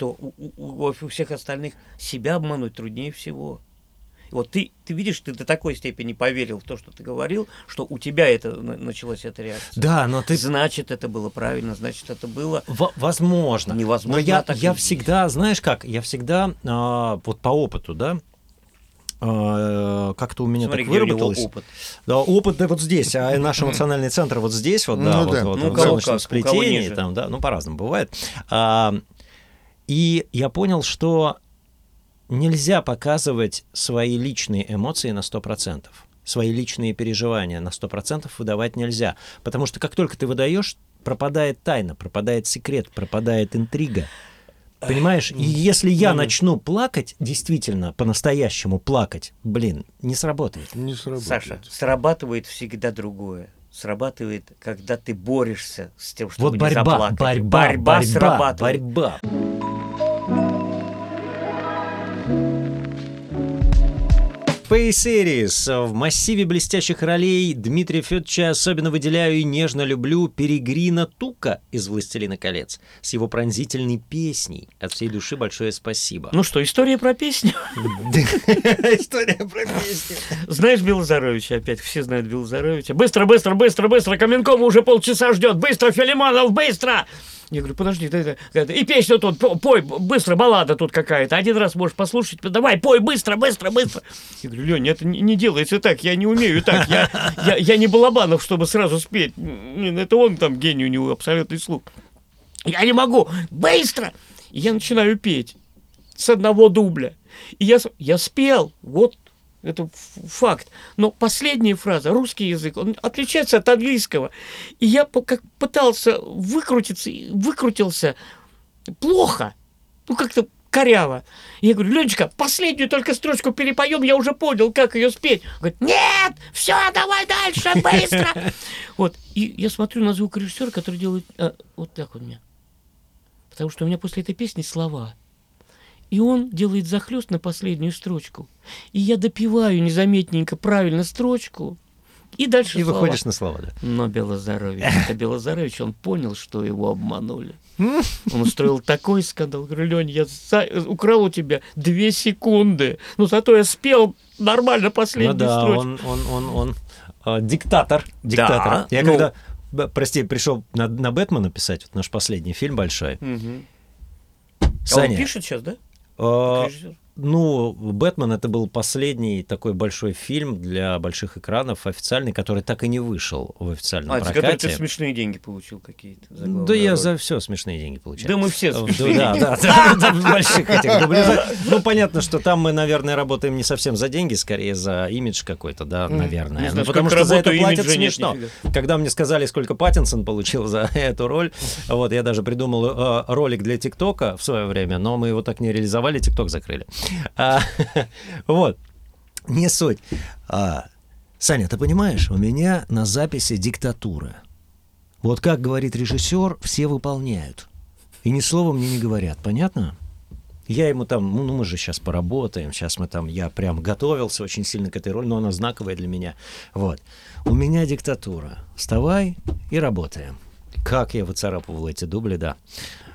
то у, у- у- всех остальных себя обмануть труднее всего. Вот ты, ты видишь, ты до такой степени поверил в то, что ты говорил, что у тебя это на- началась эта реакция. Да, но ты Значит, это было правильно, значит, это было... В- возможно. Невозможно, Но я, так я всегда, знаешь как, я всегда, а, вот по опыту, да, а, как-то у меня Смотри, так выработалось. опыт. Да, опыт да, вот здесь, а наш эмоциональный центр вот здесь, вот, да, Ну вот, да. вот, Ну, в солнечном как, сплетении, там, да, ну, по-разному бывает. А, и я понял, что нельзя показывать свои личные эмоции на 100%. Свои личные переживания на 100% выдавать нельзя. Потому что как только ты выдаешь, пропадает тайна, пропадает секрет, пропадает интрига. Понимаешь? И если я начну плакать, действительно, по-настоящему плакать, блин, не сработает. Не сработает. Саша, срабатывает всегда другое. Срабатывает, когда ты борешься с тем, чтобы Вот не борьба, заплакать. борьба, борьба, борьба, срабатывает. борьба. Space Series. В массиве блестящих ролей Дмитрия Федоровича особенно выделяю и нежно люблю Перегрина Тука из «Властелина колец» с его пронзительной песней. От всей души большое спасибо. Ну что, история про песню? История про песню. Знаешь Белозаровича опять? Все знают Белозаровича. Быстро, быстро, быстро, быстро, Каменкова уже полчаса ждет. Быстро, Филимонов, быстро! Я говорю, подожди, дай, дай, дай. и песню тут, по- пой, быстро, баллада тут какая-то. Один раз можешь послушать, давай, пой, быстро, быстро, быстро. Я говорю, Леня, это не, не делается так, я не умею так, я, я, я не Балабанов, чтобы сразу спеть. Это он там гений, у него абсолютный слух. Я не могу, быстро! И я начинаю петь с одного дубля. И я, я спел, вот это факт. Но последняя фраза, русский язык, он отличается от английского. И я как пытался выкрутиться, выкрутился плохо, ну как-то коряво. Я говорю, Ленечка, последнюю только строчку перепоем, я уже понял, как ее спеть. Он говорит, нет, все, давай дальше, быстро. Вот, и я смотрю на звукорежиссера, который делает а, вот так вот мне. Потому что у меня после этой песни слова. И он делает захлест на последнюю строчку. И я допиваю незаметненько правильно строчку. И дальше И слова. выходишь на слова, да. Но Белозарович, это Белозарович, он понял, что его обманули. Он устроил такой скандал. Говорю, Лень, я за- украл у тебя две секунды. Ну, зато я спел нормально Ну последнюю да, строчку. он, он, он, он э, диктатор. Диктатор. Я ну. когда, прости, пришел на, на Бэтмена писать, вот наш последний фильм большой. А Саня, он пишет сейчас, да? Э, Режиссер? Ну, Бэтмен это был последний такой большой фильм для больших экранов официальный, который так и не вышел в официальном А, за который ты прокате. смешные деньги получил какие-то. за Да главную я роль. за все смешные деньги получаю. Да мы все смешные Да, да, да, больших этих дубляжах. Ну, понятно, что там мы, наверное, работаем не совсем за деньги, скорее за имидж какой-то, да, наверное. Ну, потому что за это платят смешно. Когда мне сказали, сколько Паттинсон получил за эту роль, вот, я даже придумал э, ролик для ТикТока в свое время, но мы его так не реализовали, ТикТок закрыли. А, Вот, не суть. А, Саня, ты понимаешь, у меня на записи диктатура. Вот как говорит режиссер, все выполняют. И ни слова мне не говорят, понятно? Я ему там, ну, ну, мы же сейчас поработаем, сейчас мы там, я прям готовился очень сильно к этой роли, но она знаковая для меня. Вот. У меня диктатура. Вставай и работаем. Как я выцарапывал эти дубли, да.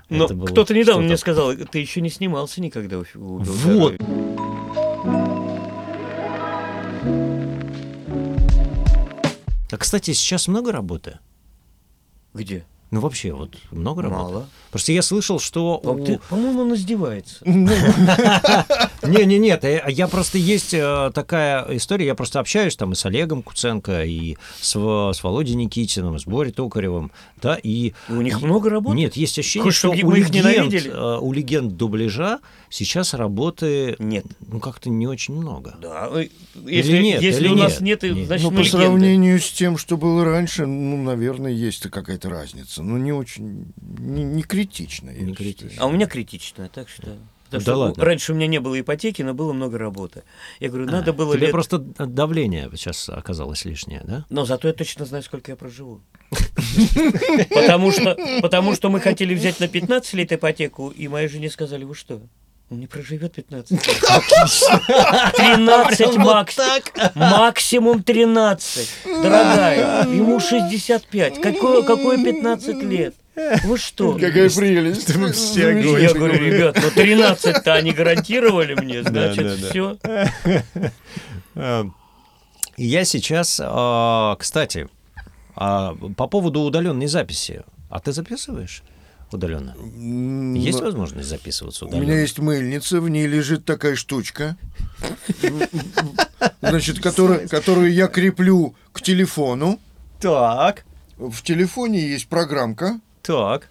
Но кто-то недавно мне сказал, ты еще не снимался никогда у, у Вот. Белозаровича». А, кстати, сейчас много работы? Где? Ну, вообще, вот много работы? Мало. Просто я слышал, что... У- ты- По-моему, он издевается. Не, не, нет, э, я просто есть э, такая история, я просто общаюсь там и с Олегом Куценко, и с, с Володей Никитиным, с Борей Токаревым, да, и... У них много работы? Нет, есть ощущение, что у легенд, ненавидели? э, у легенд дубляжа сейчас работы, Нет. ну, как-то не очень много. Да. Если, нет, если или у нас нет? значит, Ну, по сравнению с тем, что было раньше, ну, наверное, есть какая-то разница. Но не очень, не, не критичная. я Не считаю. критичная. А у меня критичная, так что... Потому Да что ладно. раньше у меня не было ипотеки, но было много работы. Я говорю, надо А, было Тебе лет... просто давление сейчас оказалось лишнее, да? Но зато я точно знаю, сколько я проживу. Потому что, потому что мы хотели взять на 15 лет ипотеку, и моей жене сказали, вы что, не проживет 15 лет. 13 максимум. Максимум 13. Дорогая, ему 65. Какое, какое 15 лет? Вы что? Какая прелесть. Вы все Я Замечательно. говорю, ребят, ну 13-то они гарантировали мне, значит, все. Э, Я сейчас, а, кстати, а, по поводу удаленной записи. А ты записываешь удаленно? М, Есть возможность записываться У удаленно? меня есть мыльница, в ней лежит такая штучка, значит, которую, которую я креплю к телефону. Так, В телефоне есть программка. так.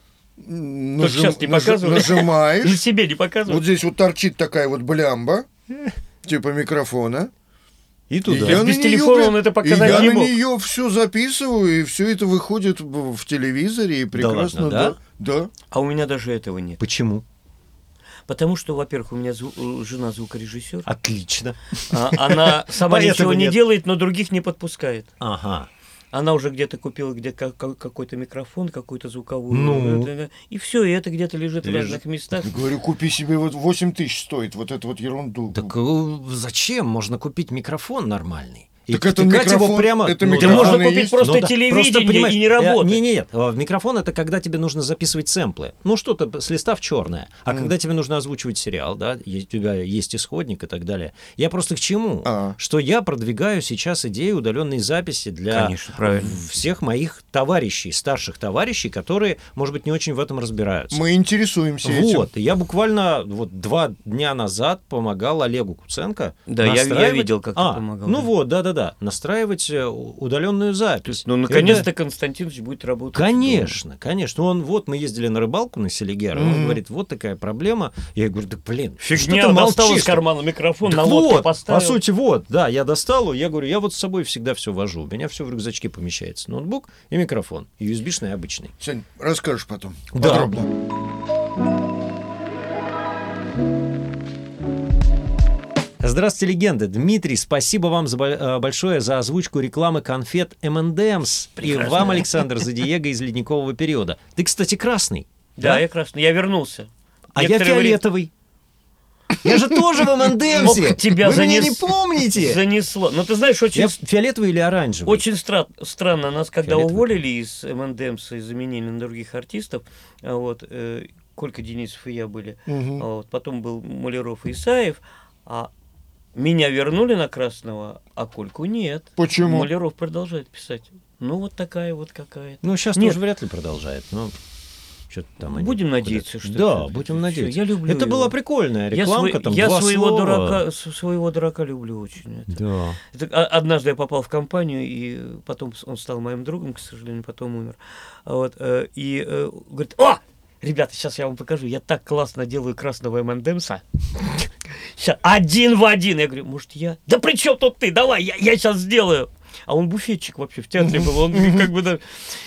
М, Только сейчас не нажи- показывай. И Нажимаешь. себе не Вот показывают. здесь вот торчит такая вот блямба, типа микрофона. И И туда. я Без на телефона неё он это и показать я не на мог. нее все записываю, и все это выходит в телевизоре, и прекрасно. ладно, да? да. А у меня даже этого нет. Почему? Потому что, во-первых, у меня зву- э, жена звукорежиссер. Отлично. А Она сама ничего не делает, но других не подпускает. Ага. Она уже где-то купила где ка- ка- какой-то микрофон, какую-то звуковую. Ну. И все, и это где-то лежит, в Лежит. разных местах. Говорю, купи себе вот 8 тысяч стоит, вот эту вот ерунду. Так э, зачем? Можно купить микрофон нормальный. И Так это втыкать его микрофон- прямо... это ну Да микрофон можно купить есть? просто Ну да, телевидение просто, и не э, работать. Не, нет, а в микрофон это когда тебе нужно записывать сэмплы. Ну, что-то с листа в черное. А когда тебе нужно озвучивать сериал, да, есть, у тебя есть исходник и так далее. Я просто к чему? А. Что я продвигаю сейчас идею удаленной записи для Конечно, правильно. всех моих товарищей, старших товарищей, которые, может быть, не очень в этом разбираются. Мы интересуемся этим. Вот, я буквально вот два дня назад помогал Олегу Куценко. Да, я- я видел, как ты А, помогал, Ну да. вот, да-да-да, настраивать э, удаленную запись. Ну, Это- наконец-то Константинович будет работать. Конечно, конечно. Он, вот мы ездили на рыбалку на Селигер, и он говорит, вот такая проблема. Я говорю, да блин, что Фигня, ты достал из молчишь-то?» кармана микрофон, Так на лодку вот, поставил. по сути, вот, да, я достал, я говорю, я вот с собой всегда все вожу, у меня все в рюкзачке помещается, ноутбук и микрофон, и USB-шный обычный. Сань, расскажешь потом. Да. Подробно. Здравствуйте, легенды. Дмитрий, спасибо вам за, э, большое за озвучку рекламы конфет M&M's. И вам, Александр, за Диего из ледникового периода. Ты, кстати, красный. Да, я красный, я вернулся. А я Некоторое время фиолетовый. Я же тоже в тебя Вы меня занес- не помните? Занесло. Но ты знаешь, очень, Я фиолетовый или оранжевый? очень стра- странно. Нас когда Фиолетовый. уволили из МНДМС и заменили на других артистов, а вот, э, Колька Денисов и я были, а вот, потом был Маляров и Исаев, а меня вернули на Красного, а Кольку нет. Почему? Маляров продолжает писать. Ну, вот такая вот какая-то. Ну, сейчас Нет. тоже вряд ли продолжает. Но что-то там Будем надеяться, что Да, всё-таки будем надеяться. Я люблю Это его. была прикольная Я, рекламка, свой- там я два своего, слова. дурака, своего дурака люблю очень. Это- Да. Это о- однажды я попал в компанию, и потом он стал моим другом, к сожалению, потом умер. А Вот, э, и э, говорит, о, ребята, сейчас я вам покажу, я так классно делаю красного МНДМса. Ща, один в один. Я говорю, может, я? Да при чем тут ты? Давай, я, я сейчас сделаю. А он буфетчик вообще в театре был. Он как бы... да.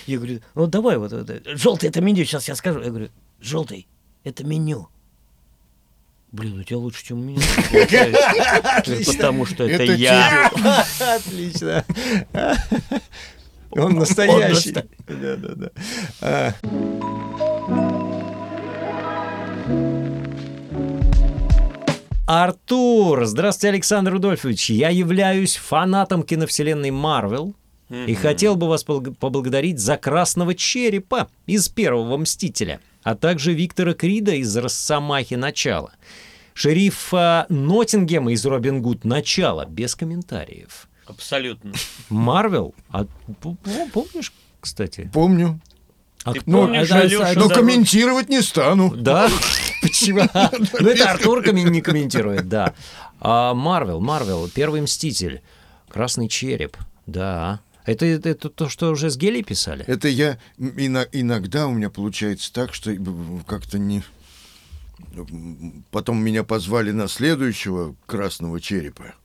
Я говорю, ну давай вот это. Желтый это меню, сейчас я скажу. Я говорю, желтый это меню. Блин, у тебя лучше, чем у меня. Потому что это я. Отлично. Он настоящий. Да, да, да. Артур, здравствуйте, Александр Рудольфович. Я являюсь фанатом киновселенной Марвел и хотел бы вас побл- поблагодарить за Красного Черепа из Первого Мстителя, а также Виктора Крида из Росомахи Начала, шерифа Ноттингема из Робин Гуд Начало, без комментариев. Абсолютно. Марвел? А помнишь, кстати? Помню. А Ты кто- помнишь, а- а- Алёша, а- Но комментировать не стану. Да? Почему? Ну, это Артур не комментирует, да. А Марвел, Марвел, Первый Мститель, Красный Череп, да. Это, это, это то, что уже с Гелей писали? Это я иногда у меня получается так, что как-то не. Потом меня позвали на следующего красного черепа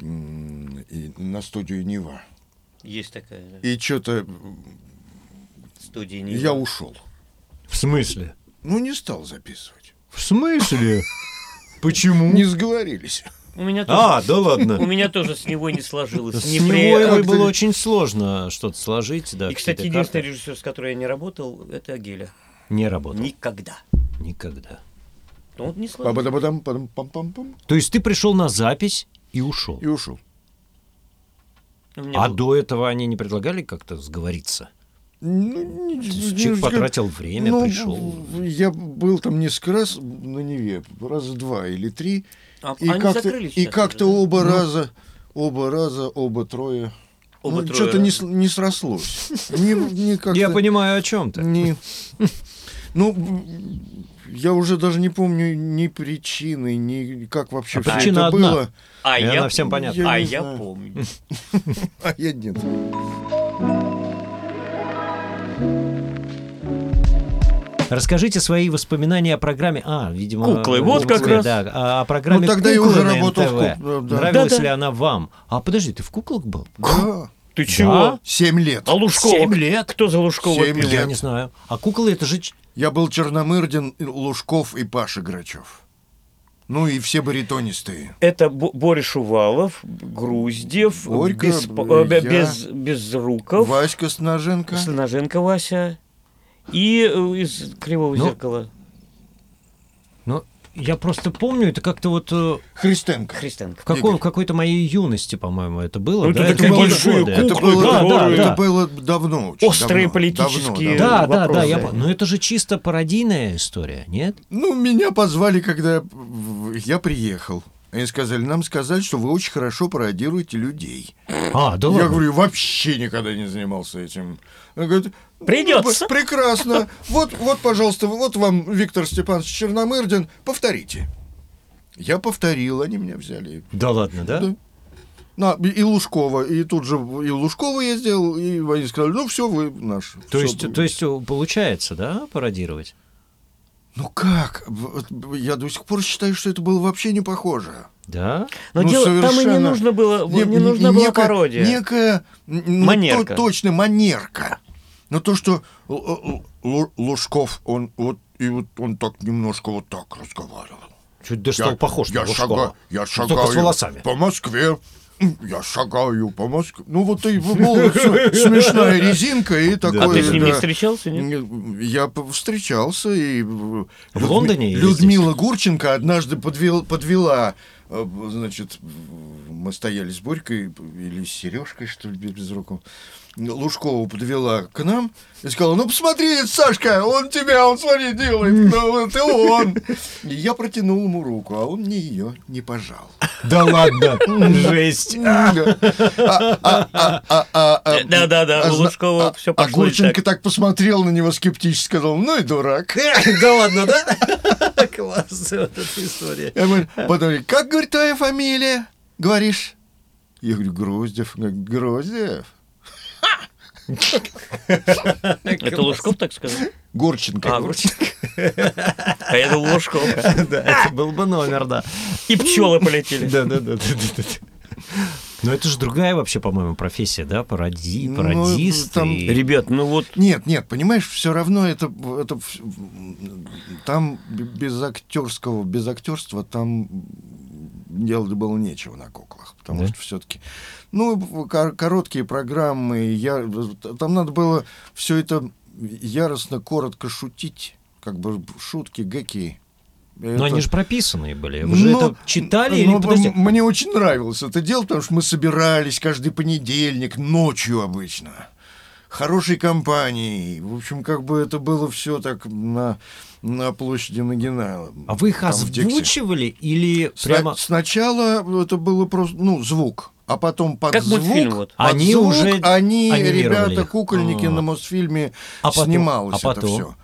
и на студию Нева. Есть такая да, И что-то студия. я ушел. В смысле? Ну, не стал записывать. В смысле? Почему? Не сговорились. У меня тоже, А, да у ладно. меня тоже с него не сложилось. С Не него было очень сложно что-то сложить. Да, И, кстати, единственный режиссер, с которым я не работал, это Агеля. Не работал. Никогда. Никогда. Ну, вот не пам-пам-пам, То есть ты пришел на запись и ушел? И ушел. У меня А был- до этого они не предлагали как-то сговориться? Ну, Человек потратил время, ну, пришел. Я был там несколько раз на Неве, раза два или три. А И они как-то, и как-то да? оба раза, оба раза, оба трое. Оба ну, трое что-то не, не срослось. Не, не Я понимаю, о чем ты. не- Ну, я уже даже не помню ни причины, ни как вообще А все причина это одна. было. А И я, она всем понятна. Я а я знаю. помню. А я нет. Расскажите свои воспоминания о программе. А, видимо, Куклы, вот куклы, как раз. Да, о, программе Ну, тогда я уже работал в НТВ. кук- да. Нравилась Да-да. ли она вам? А подожди, ты в куклах был? Да. Ты чего? Семь лет. А Лужкова? Семь лет? Кто за Лужкова Семь пил? Я лет. не знаю. А куклы это же... Я был Черномырдин, Лужков и Паша Грачев. Ну и все баритонистые. Это Бо- Боря Шувалов, Груздев, Борька, без, э, э, я. без, Безруков, Васька Снаженко. Снаженко Вася и э, из Кривого Ну, зеркала Ну, я просто помню, это как-то вот э, Христенко. Христенко. в, какой, в какой-то моей юности, по-моему, это было. Ну, да? это Это большие годы. Это было, да, да, это да. было давно. очень Острые давно, политические- давно, Да, давно. да, да, вопросы. я, но это же чисто пародийная история, нет? Ну, меня позвали, когда я приехал. Они сказали, нам сказали, что вы очень хорошо пародируете людей. А, да я ладно. говорю, вообще никогда не занимался этим. Он говорит, «Ну, Придется. Прекрасно. Вот, вот, пожалуйста, вот вам Виктор Степанович Черномырдин. Повторите. Я повторил, они меня взяли. Да ладно, да? Да. На, и Лужкова, и тут же и Лужкова я сделал, и они сказали, ну все, вы наш. То есть, то есть получается, да, пародировать? Ну как? Я до сих пор считаю, что это было вообще не похоже. Да? Но Ну, дело, там и не совершенно. нужно было, не, Не- нужна была некая- пародия. Некая ну, Манерка. то- точно манерка. Но то, что Л- Л- Л- Лужков, он вот и вот он так немножко вот так разговаривал. Чуть даже стал похож я на Лужкова. шага- я Только шагаю с волосами. по Москве. Я шагаю по Москве. Ну вот и была смешная резинка и такое. А ты с ним не да. встречался, нет? Я встречался и в Лондоне Людмила Гурченко однажды подвел, подвела, э, значит, мы стояли с Борькой или с Сережкой, что ли, без руку. Лужкова подвела к нам и сказала, ну посмотри, Сашка, он тебя, он смотри, делает, ну это он. И я протянул ему руку, а он мне ее не пожал. Да ладно, жесть. Да. А- а- а- а- Да-да-да, у Лужкова А пошло не Гурченко так посмотрел на него скептически, сказал, ну и дурак. Да ладно, да? Класс, вот эта история. Я говорю, потом говорит, как, говорит, твоя фамилия? Говоришь? Я говорю, Гроздев. Гроздев? Это Лужков так сказал? Гурченко. А, Гурченко. А я думал, Лужков. Да, это был бы номер, да. И пчелы полетели. Да, да, да, да, да. Но это же другая вообще, по-моему, профессия, да? Пароди, Ну, пародист. там- и- Ребят, ну вот Нет, нет, понимаешь, все равно это, это там без актерского, без актерства там делать было нечего на куклах, потому Да? что все-таки, ну, кор- короткие программы, я, там надо было все это яростно, коротко шутить, как бы шутки, гэки. Но они же прописанные были. Вы же Но- это читали но или подожди? Мне очень нравилось это дело, потому что мы собирались каждый понедельник, ночью обычно. Хорошей компанией. В общем, как бы это было все так на, на площади Нагина. А вы их там, озвучивали или Сна- прямо... Сначала это было просто, ну, звук. А потом под Как звук, мультфильм вот. под Они звук уже они, ребята, их. кукольники А. на Мосфильме А потом- снималось а потом? это все.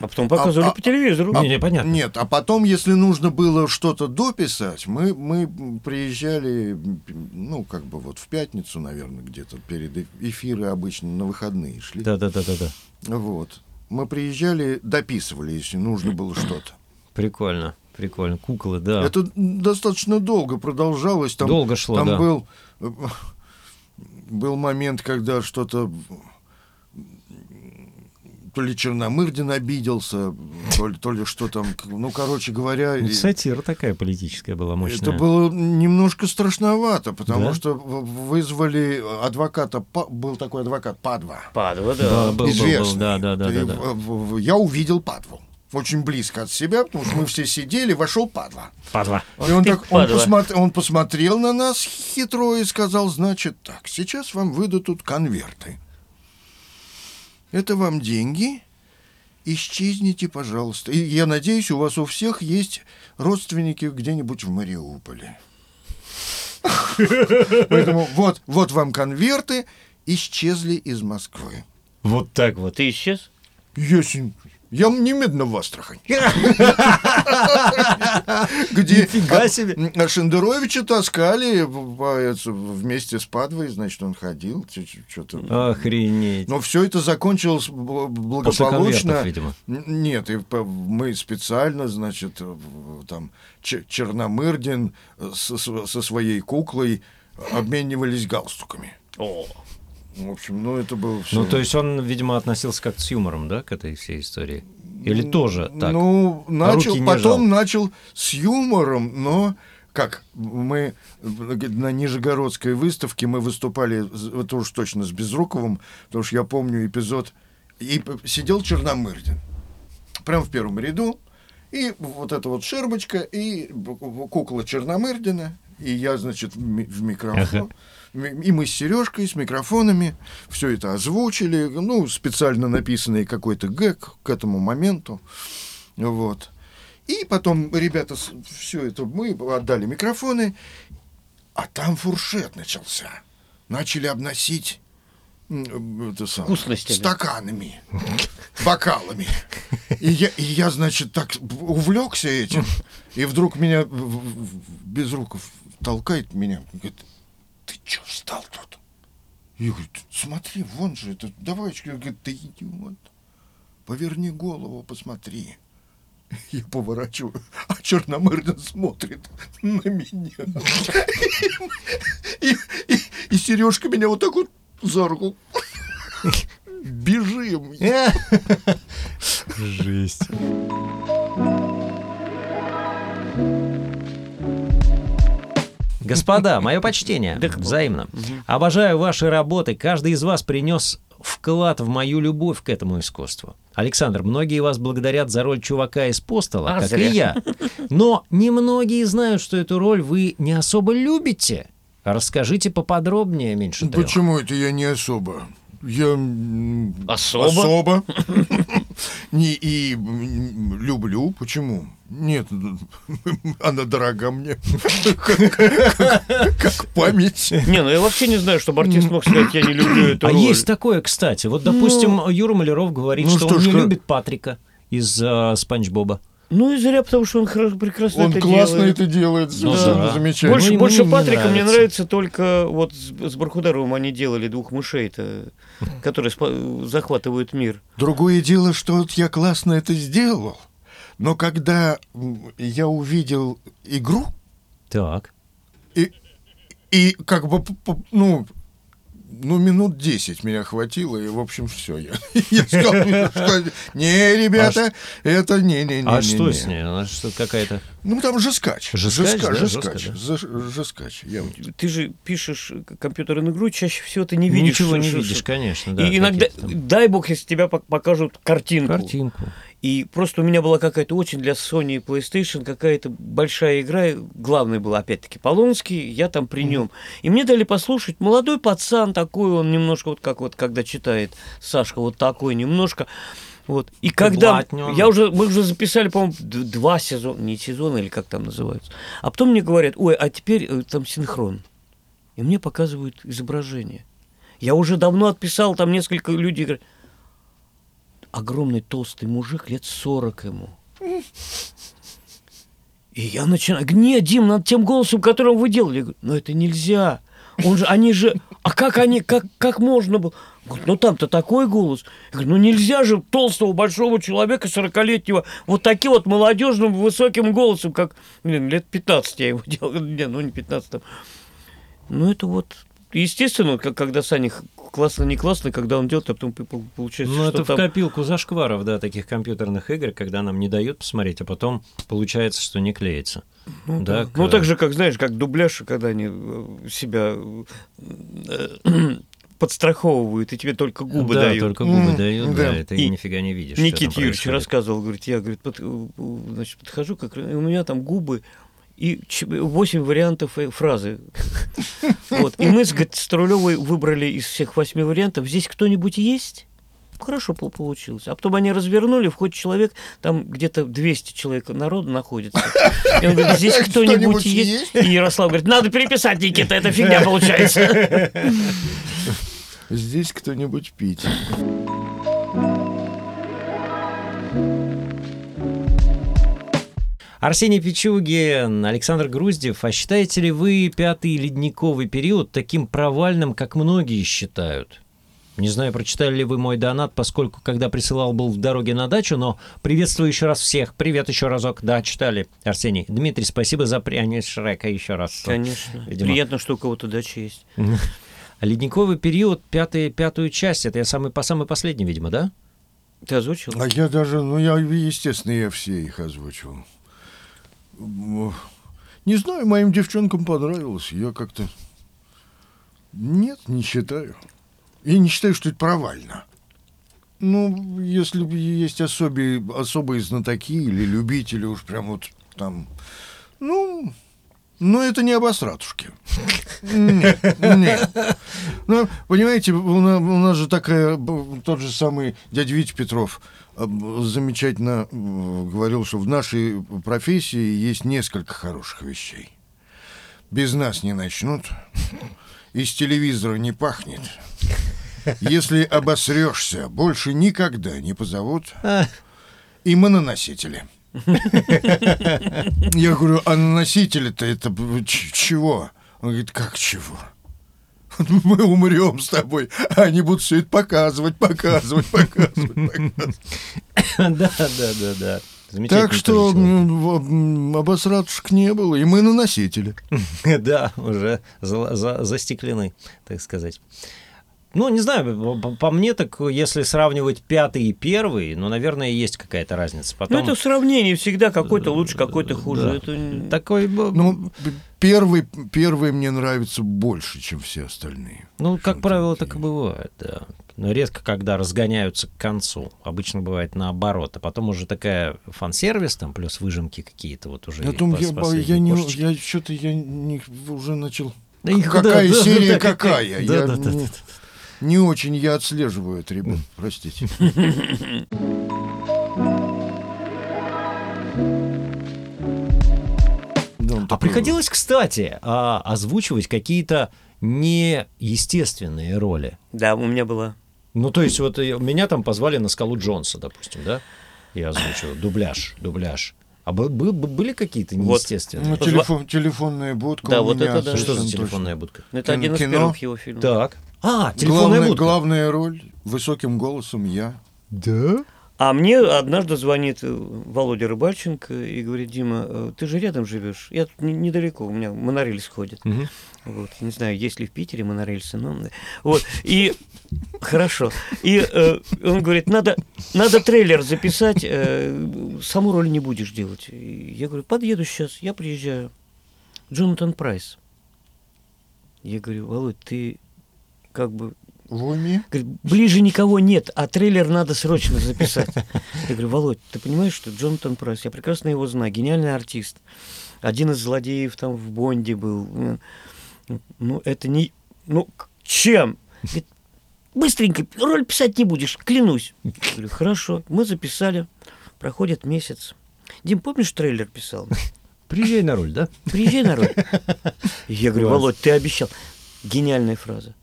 А потом показывали А- а- по телевизору. Не, не, понятно. Нет, а потом, если нужно было что-то дописать, мы, мы приезжали, ну, как бы вот в пятницу, наверное, где-то перед эфиры обычно на выходные шли. Да, да, да, да, да. Вот. Мы приезжали, дописывали, если нужно было что-то. Прикольно, прикольно. Куклы, да. Это достаточно долго продолжалось. Там, Долго шло, там да. был, э, был момент, когда что-то то ли Черномырдин обиделся, то ли, то ли что там, ну, короче говоря... Ну, и- Сатира такая политическая была мощная. Это было немножко страшновато, потому Да? что вызвали адвоката, был такой адвокат Падва. Падва, Да, да. был, был, был, известный. да, да, да, И да, да. Я увидел Падву. Очень близко от себя, потому что мы все сидели, вошел Падва. Падла. И он, так, он, падла. посмотр- он посмотрел на нас хитро и сказал, значит так, сейчас вам выдадут конверты. Это вам деньги, исчезните, пожалуйста. И я надеюсь, у вас у всех есть родственники где-нибудь в Мариуполе. Поэтому вот, вот вам конверты, исчезли из Москвы. Вот так вот. Ты исчез? Ясень. Я немедленно в Астрахань. Где Нифига себе. а, Шендеровича таскали вместе с Падвой, значит, он ходил, что-то. Охренеть. Но все это закончилось благополучно. Нет, и мы специально, значит, там Черномырдин со, со- со своей куклой обменивались галстуками. О, В общем, ну это было все. Ну, то есть он, видимо, относился как-то с юмором, да, к этой всей истории? Или тоже так? Ну, начал, руки не потом жал? начал с юмором, но как мы на Нижегородской выставке мы выступали, это уж точно с Безруковым, потому что я помню эпизод, и сидел Черномырдин, прям в первом ряду, и вот эта вот шербочка, и кукла Черномырдина, и я, значит, в ми- в микрофон. Ми- И мы с Сережкой, с микрофонами все это озвучили, ну, специально написанный какой-то гэг к этому моменту. Вот. И потом ребята все это, мы отдали микрофоны, а там фуршет начался. Начали обносить это Вкусностями. стаканами, бокалами. И я, и я, значит, так увлекся этим, и вдруг меня в- Безруков толкает меня, говорит, ты что встал тут? Я говорю, «Ты смотри, вон же это, давай, я говорю, ты идиот, поверни голову, посмотри. Я поворачиваю, а Черномырдин смотрит на меня. И, и, и Сережка меня вот так вот за руку. Бежим. Жесть. Господа, мое почтение. Взаимно. Обожаю ваши работы. Каждый из вас принес вклад в мою любовь к этому искусству. Александр, многие вас благодарят за роль чувака из Постола, А, как зря. и я. Но немногие знают, что эту роль вы не особо любите. Расскажите поподробнее, меньше трех. Почему это я не особо? Я Особо? особо. Не и люблю. Почему? Нет, она дорога мне. Как память. Не, ну я вообще не знаю, чтобы артист мог сказать, я не люблю эту А есть такое, кстати. Вот, допустим, Юра Маляров говорит, ну что он не любит Патрика из э, Спанч Боба. Ну и зря, потому что он прекрасно Он это классно делает. это делает, совершенно да. замечательно. Больше, Ну, больше Патрика мне нравится. нравится только вот с, с Бархударовым они делали двух мышей-то, которые спа- захватывают мир. Другое дело, что вот я классно это сделал, но когда я увидел игру, Так. и, и как бы, ну, ну, минут 10 меня хватило, и, в общем, все. Я, я сказал, что, не, ребята, это не-не-не. А что с ней? Она что какая-то... Ну, там жескач. Жескач, да, жескач. Я Ты же пишешь компьютерную игру, чаще всего ты не видишь. Ничего не видишь, конечно. Да, и иногда, дай бог, если тебя пок- покажут картинку. Картинку. И просто у меня была какая-то очень для Sony и PlayStation какая-то большая игра. Главный был, опять-таки, Полонский, я там при нем. И мне дали послушать. Молодой пацан такой, он немножко вот как вот, когда читает Сашка, вот такой немножко. Вот. И когда я уже, мы уже записали, по-моему, два сезона, не сезона или как там называется. А потом мне говорят, ой, а теперь э, там синхрон. И мне показывают изображение. Я уже давно отписал, там несколько людей говорят, огромный толстый мужик, лет 40 ему. И я начинаю, нет, Дим, над тем голосом, которым вы делали. Я говорю, но это нельзя. Он же, они же, а как они, как, как можно было? Говорит, ну там-то такой голос. Я говорю, ну нельзя же толстого большого человека, 40-летнего, вот таким вот молодежным высоким голосом, как, блин, лет 15 я его делал, не, ну не 15 там. Ну это вот, естественно, как, когда Саня классно, не классно, когда он делает, а потом получается, Ну, это в там... копилку зашкваров, да, таких компьютерных игр, когда нам не дают посмотреть, а потом получается, что не клеится. Ну, да, да. ну к- так же, как знаешь, как дубляж, когда они э, себя э, подстраховывают, и тебе только губы да, дают. только губы М, дают, да. да, и ты И нифига не видишь. Никит Юрьевич рассказывал, говорит, я говорит, под- значит, подхожу, как у меня там губы и 8 вариантов э, фразы. Вот. И мы с, Трулевой выбрали из всех восьми вариантов. Здесь кто-нибудь есть? хорошо пол- получилось. А потом они развернули, входит человек, там где-то 200 человек народу находится. И он говорит, здесь кто-нибудь есть? И Ярослав говорит, надо переписать, Никита, это фигня получается. Здесь кто-нибудь пить. Арсений Пичугин, Александр Груздев, а считаете ли вы пятый ледниковый период таким провальным, как многие считают? Не знаю, прочитали ли вы мой донат, поскольку когда присылал, был в дороге на дачу, но приветствую еще раз всех. Привет еще разок. Да, читали. Арсений. Дмитрий, спасибо за пряние Шрека еще раз. Конечно. Видимо. Приятно, что у кого-то дача есть. Ледниковый период, пятый, пятую часть. Это я самый, по самый последний, видимо, да? Ты озвучил? А я даже, ну, я, естественно, я все их озвучил. Не знаю, моим девчонкам понравилось. Я как-то... Нет, не считаю. И не считаю, что это провально. Ну, если есть особые, особые знатоки или любители уж прям вот там... Ну, но это не обосратушки. Нет, нет. Ну, понимаете, у нас, у нас же такая, тот же самый дядя Витя Петров э, замечательно говорил, что в нашей профессии есть несколько хороших вещей. Без нас не начнут, из телевизора не пахнет. Если обосрешься, больше никогда не позовут. И мы на носители. Я говорю, а на носители-то это чего? Он говорит, как чего? Мы умрем с тобой, а они будут все это показывать, показывать, показывать, показывать. Да, да, да, да. Так что м, обосратушек не было, и мы на носители. Да, уже за- за- застеклены, так сказать. Ну, не знаю, по, по мне, так если сравнивать пятый и первый, ну, наверное, есть какая-то разница. Потом Ну, это в сравнении всегда какой-то лучше, какой-то хуже. Да. Это такой, Ну, первый, первый мне нравится больше, чем все остальные. ну, как Что-то правило, так и бывает, да. Но редко, когда разгоняются к концу. Обычно бывает наоборот. А потом уже такая фан-сервис, там, плюс выжимки какие-то вот уже. Я думаю, я, я не, я что-то я не, уже начал. Да и какая да, да, серия да, какая? Да, Я да, да, не- да. Не очень я отслеживаю это, ребят, простите. А приходилось, кстати, а, озвучивать какие-то неестественные роли. Да, у меня была. Ну, то есть, вот э, меня там позвали на скалу Джонса, допустим, да? Я озвучивал. Дубляж, дубляж. А бы- бы- бы- были какие-то Вот. неестественные? Ну, телефон, телефонная будка Да, у вот меня это да. Что за телефонная будка? Ну, Это Кино- один из первых его фильмов. Так. А, телефонная Главная, будка. главная роль, высоким голосом я. Да? А мне однажды звонит э, Володя Рыбальченко и говорит, Дима, э, ты же рядом живешь? Я тут не- недалеко, у меня монорельс ходит. Мгм. Вот, не знаю, есть ли в Питере монорельсы, но... Вот, и... Хорошо. И э, он говорит, надо, надо трейлер записать, э, саму роль не будешь делать. И я говорю, подъеду сейчас, я приезжаю. Джонатан Прайс. Я говорю, Володь, ты как бы В уме? Говорит, ближе никого нет, а трейлер надо срочно записать. Я говорю, Володь, ты понимаешь, что Джонатан Прайс, я прекрасно его знаю, гениальный артист. Один из злодеев там в Бонде был. Ну, это не... Ну, чем? Говорит, быстренько, роль писать не будешь, клянусь. Я говорю, хорошо, мы записали. Проходит месяц. Дим, помнишь, трейлер писал? Приезжай на роль, да? Приезжай на роль. Я говорю. Володь, ты обещал. Гениальная фраза.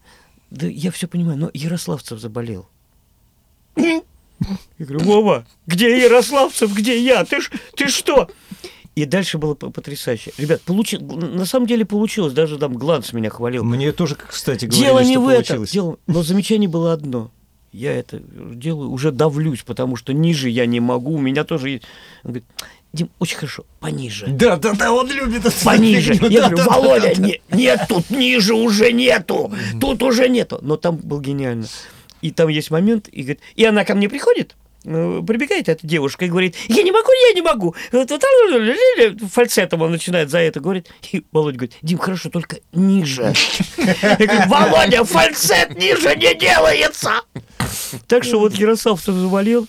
Да я все понимаю, но Ярославцев заболел. Я говорю, Вова, где Ярославцев, где я? Ты, ж, ты что? И дальше было потрясающе. Ребят, получи... на самом деле получилось, даже там Гланс меня хвалил. Мне тоже, кстати, говорили, Дело не что в этом. получилось. Дело... Но замечание было одно. Я это делаю, уже давлюсь, потому что ниже я не могу. У меня тоже есть... Он говорит, Дим, очень хорошо, пониже. Да, да, да, он любит это. Пониже. фигню. Я Да, говорю, да, Володя, да, не- нет, тут ниже уже нету. Тут уже нету. Но там был гениально. И там есть момент, и, говорит, и она ко мне приходит, э, прибегает эта девушка и говорит, я не могу, я не могу. Фальцетом он начинает за это говорить. И Володя говорит, Дим, хорошо, только ниже. Я говорю, Володя, фальцет ниже не делается. Так что вот Ярославцев заболел,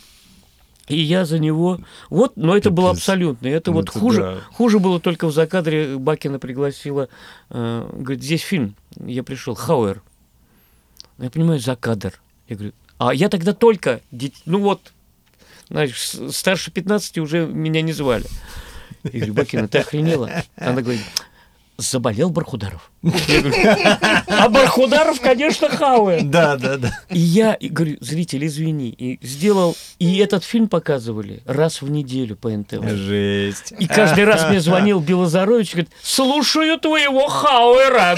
и я за него... Вот, но это было абсолютно. Это Ну, вот это хуже, да. хуже было только в закадре. Бакина пригласила, э, говорит, здесь фильм. Я пришел, Хауэр. Я понимаю, закадр. Я говорю, А я тогда только, ну вот, с- старше 15 уже меня не звали. Я говорю, Бакина, ты охренела? Она говорит, заболел Бархударов. А Бархударов, конечно, Хауэр. Да, да, да. И я и говорю, зритель, извини, и сделал, и этот фильм показывали раз в неделю по НТВ. Жесть. И каждый раз мне звонил Белозарович и говорит, слушаю твоего Хауэра.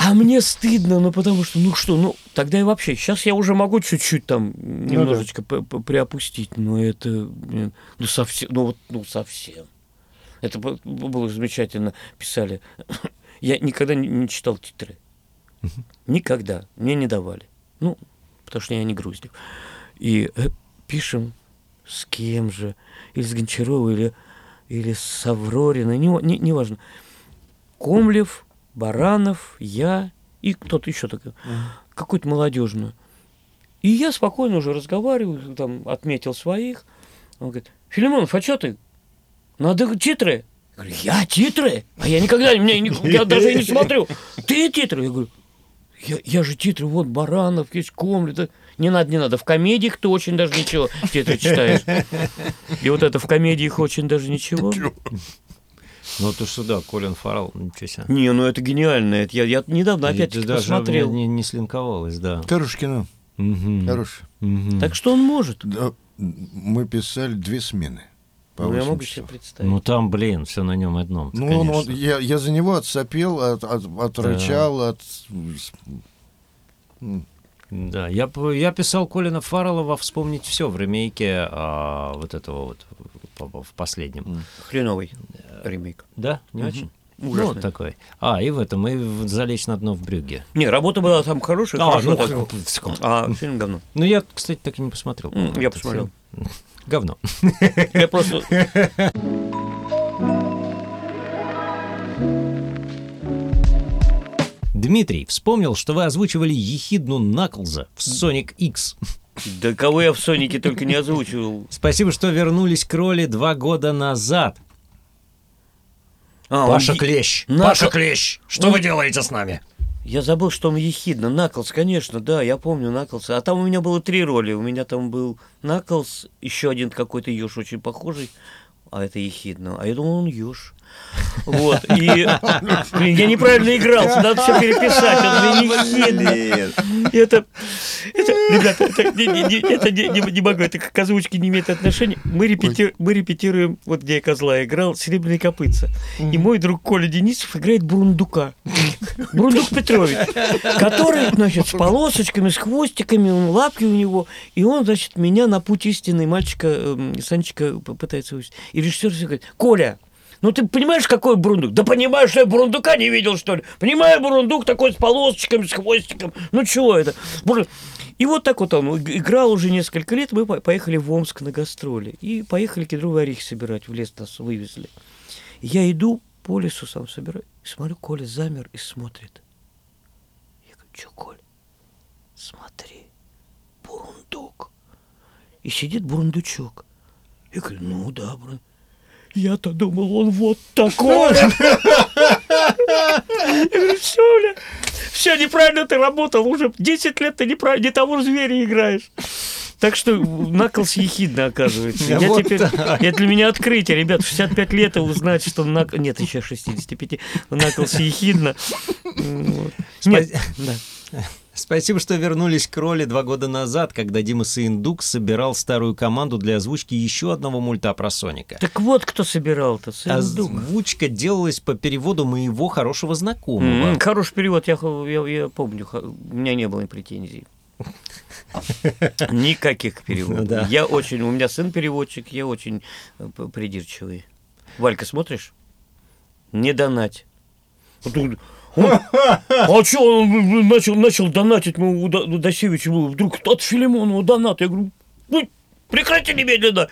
А мне стыдно, ну потому что, ну что, ну тогда и вообще, сейчас я уже могу чуть-чуть там немножечко п- п- приопустить, но это, ну совсем, ну вот, ну совсем. Это было замечательно, писали. Я никогда не, читал титры. Никогда. Мне не давали. Ну, потому что я не грузник. И э, пишем с кем же, или с Гончарова, или, или с Аврориной, не, не, неважно. Комлев, Баранов, я и кто-то еще такой, какой-то молодежную. И я спокойно уже разговариваю, там, отметил своих. Он говорит, Филимонов, а что ты? Надо титры. Я говорю, я титры? А я никогда, мне, не- я даже и не смотрю. Ты титры? Я говорю, я, я же титры, вот Баранов, есть Комлев. да». Не надо, не надо. В комедиях ты очень даже ничего титры читаешь. И вот это в комедиях очень даже ничего. Ну, то что, да, Колин Фаррелл, ничего себе. Не, ну это гениально. Это я, я недавно Это даже посмотрел. меня не, не слинковалось, да. Хорошее кино. Мгм. Хорошее. Мгм. Так что он может. Да, мы писали две смены. По Ну, я 8 могу часов. себе представить. Ну, там, блин, все на нем одном. Ну, он, он- я, я за него отсопел, от, от- отрычал, от... м, Да, я, я писал Колина Фаррелла во «Вспомнить все» в ремейке а, вот этого вот в, последнем. Хреновый ремейк. Да, не Мгм. очень? Ужасный. Ну, вот такой. А, и в этом, и в «Залечь на дно в брюге». Не, работа была там хорошая, А, хорошо ну, так. а фильм говно. Ну, я, кстати, так и не посмотрел. Я посмотрел. фильм. Говно. Я просто... Дмитрий вспомнил, что вы озвучивали ехидну Наклза в Sonic X. Да кого я в Сонике только не озвучивал. Спасибо, что вернулись к роли два года назад. А, он Паша е- Клещ. Накл- Паша Клещ. Что Он- вы делаете с нами? Я забыл, что он ехидно. Наклс, конечно, да, я помню Наклса. А там у меня было три роли. У меня там был Наклс, еще один какой-то еж очень похожий. А это ехидно. А я думал, он еж. Вот. И блин, я неправильно играл. Надо все переписать. Он же ехидный. Это, это, ребята, это, не, не- не- это не, не- не могу, это к озвучке не имеет отношения. Мы, репети- мы репетируем, вот где я козла играл, «Серебряный копытца». И мой друг Коля Денисов играет Бурундука. Бурундук Петрович, который, значит, с полосочками, с хвостиками, он, лапки у него, и он, значит, меня на путь истинный мальчика, эм, Санечка пытается вывести. И режиссер всё говорит, Коля, ну ты понимаешь, какой бурундук? Да понимаю, что я бурундука не видел, что ли? Понимаю, бурундук такой с полосочками, с хвостиком. Ну чего это? И вот так вот он иг- играл уже несколько лет. Мы по- поехали в Омск на гастроли. И поехали кедровые орехи собирать. В лес нас вывезли. Я иду по лесу сам собираю. Смотрю, Коля замер и смотрит. Я говорю, что, Коля? Смотри, бурундук. И сидит бурундучок. Я говорю, ну да, бурундук. Я-то думал, он вот такой. Все, бля, все, неправильно ты работал, уже 10 лет ты неправильно, не того зверя играешь. Так что Наклс ехидно, оказывается. Я Вот теперь, это для меня открытие, ребят, в 65 лет и узнать, что Нак... Нет, еще 65. Наклс ехидно. Вот. Нет, да. Спасибо, что вернулись к роли два года назад, когда Дима Саиндук собирал старую команду для озвучки еще одного мульта про Соника. Так вот, кто собирал-то, Сэндук. Озвучка делалась по переводу моего хорошего знакомого. М, Хороший перевод, я, я, я помню, у меня не было претензий. Никаких переводов. Ну да. Я очень, у меня сын переводчик, я очень э, придирчивый. Валька, смотришь? Не донать. Вот а что он начал, начал донатить моему До- Досевичу? Вдруг от Филимонова донат. Я говорю, «Ну, прекрати немедленно.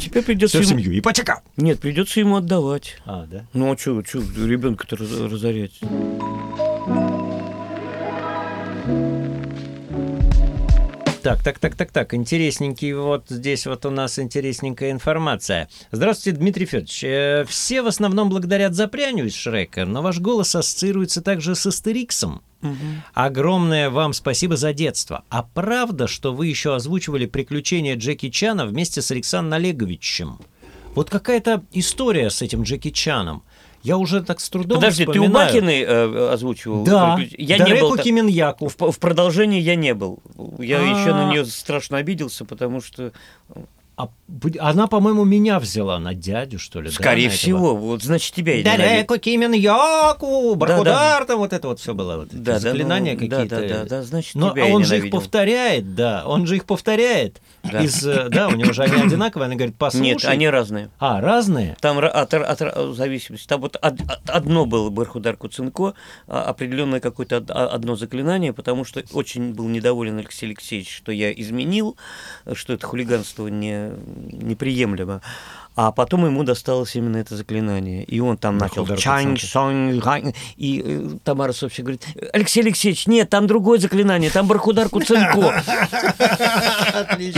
Теперь придется Все в ему... семью. Ипотека! Нет, придется ему отдавать. А, да? Ну а что, что ребенка-то раз- разорять? Так, так, так, так, так, интересненький, вот здесь вот у нас интересненькая информация. Здравствуйте, Дмитрий Федорович. Э, Все в основном благодарят Запряню из Шрека, но ваш голос ассоциируется также с Астериксом. Огромное вам спасибо за детство. А правда, что вы еще озвучивали приключения Джеки Чана вместе с Александром Олеговичем? Вот какая-то история с этим Джеки Чаном. Я уже так с трудом Подожди, ты у вспоминаю. Бакиной э, озвучивал? Да, приключ- Я Дареку не был. Кименьяку. В, в продолжении я не был. Я А. еще на нее страшно обиделся, потому что, А, она, по-моему, меня взяла на дядю, что ли? да, скорее этого? всего, вот значит тебя я ненавидел. Дареку Кименьяку, Бархудар, там вот это вот все было. Вот Да, да, заклинания ну, какие-то. Да, да, да, да, значит Но тебя а он же их повторяет, да, он же их повторяет. Да. Из, э, да, у него же они одинаковые, она говорит, послушай. Нет, они разные. А, разные? Там от, от, от зависимости. Там вот од- од- одно было Бархудар Куценко, а, определенное какое-то а- одно заклинание, потому что очень был недоволен Алексей Алексеевич, что я изменил, что это хулиганство не, неприемлемо. А потом ему досталось именно это заклинание. И он там начал чань, Куценко. сон, гань. И э, Тамара Софьевна говорит, Алексей Алексеевич, нет, там другое заклинание, там Бархудар Куценко.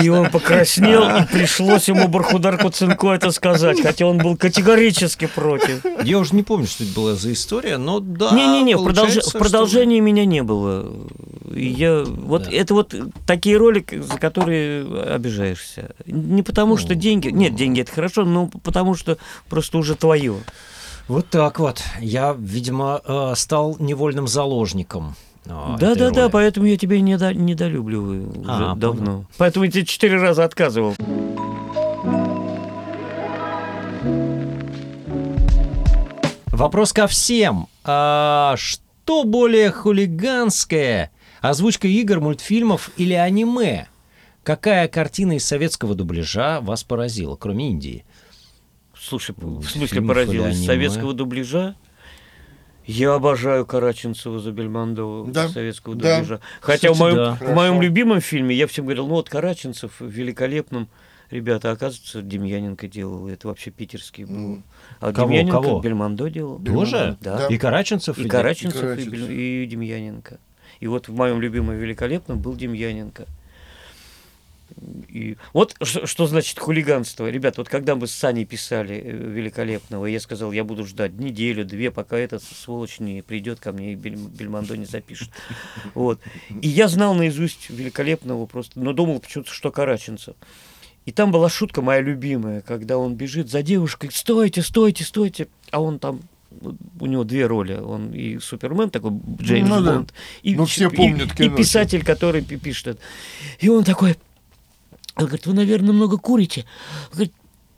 И он покраснел, и пришлось ему Бархудар Куценко это сказать, хотя он был категорически против. Я уже не помню, что это была за история, но да. Не-не-не, в, продолж- что- продолжении меня не было. Я, вот Да. это вот такие ролики, за которые обижаешься. Не потому что деньги, нет, деньги это хорошо, но потому что просто уже твое. Вот так вот. Я, видимо, э, стал невольным заложником. а, Да, да, да, роли. поэтому я тебя недо- недолюбливаю уже А, давно. Поэтому я тебе четыре раза отказывал. Вопрос ко всем. А что более хулиганское? Озвучка игр, мультфильмов или аниме? Какая картина из советского дубляжа вас поразила, кроме Индии? Слушай, Ну, в смысле поразилась аниме? советского дубляжа? Я обожаю Караченцева за Бельмондо Да, советского да. дубляжа. Хотя Кстати, в, моем, да. в моем любимом фильме я всем говорил, ну вот Караченцев в великолепном. Ребята, оказывается, Демьяненко делал. Это вообще питерский был. Ну, А кого, Демьяненко кого? Бельмондо делал. Тоже? Да. И Караченцев? И и- Караченцев, и, Караченцев. Бель- и Демьяненко. И вот в моем любимом великолепном был Демьяненко. И вот что, что значит хулиганство. Ребят, вот когда мы с Саней писали э, великолепного, я сказал, я буду ждать неделю, две, пока этот сволочь не придет ко мне и Бель- Бельмондо не запишет. Вот. И я знал наизусть великолепного просто, но думал почему-то, что Караченцев. И там была шутка моя любимая, когда он бежит за девушкой, стойте, стойте, стойте, а он там у него две роли, он и Супермен такой Джеймс Ну да. Бонд, и, Ну, все и- помнят и кино. писатель, который пи- пишет это. И он такой, он говорит, вы, наверное, много курите. Он говорит,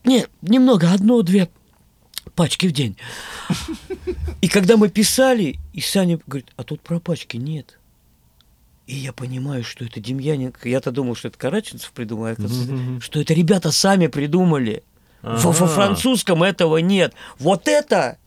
нет, немного, одну-две пачки в день. И когда мы писали, и Саня говорит, а тут про пачки нет. И я понимаю, что это Демьяненко. Я-то думал, что это Караченцев придумал, а оказывается, что это ребята сами придумали. Во, французском этого нет. Вот это!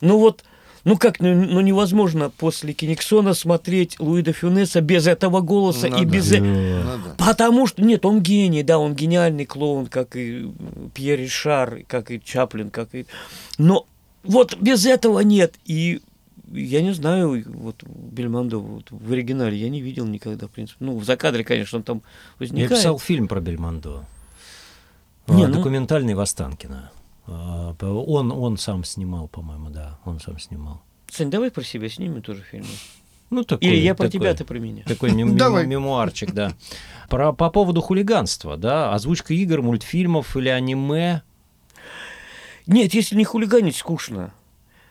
Ну вот, ну как, ну, ну невозможно после Кениксона смотреть Луида Фюнеса без этого голоса Ну и да. без... э- Ну. Потому что, нет, он гений, да, он гениальный клоун, как и Пьер Ришар, как и Чаплин, как и... Но вот без этого нет. И я не знаю, вот Бельмондо вот, в оригинале я не видел никогда, в принципе. Ну, в закадре, конечно, он там Я возникает. писал фильм про Бельмондо. Не, А, ну- Документальный Востанкина. П- Он, он сам снимал, по-моему, да. Он сам снимал. Сань, давай про себя снимем тоже фильм. Ну, такой, Или я про такой- тебя, ты про меня. Такой мем- Давай. мемуарчик, да. Про, по поводу хулиганства, да, озвучка игр, мультфильмов или аниме. Нет, если не хулиганить, скучно.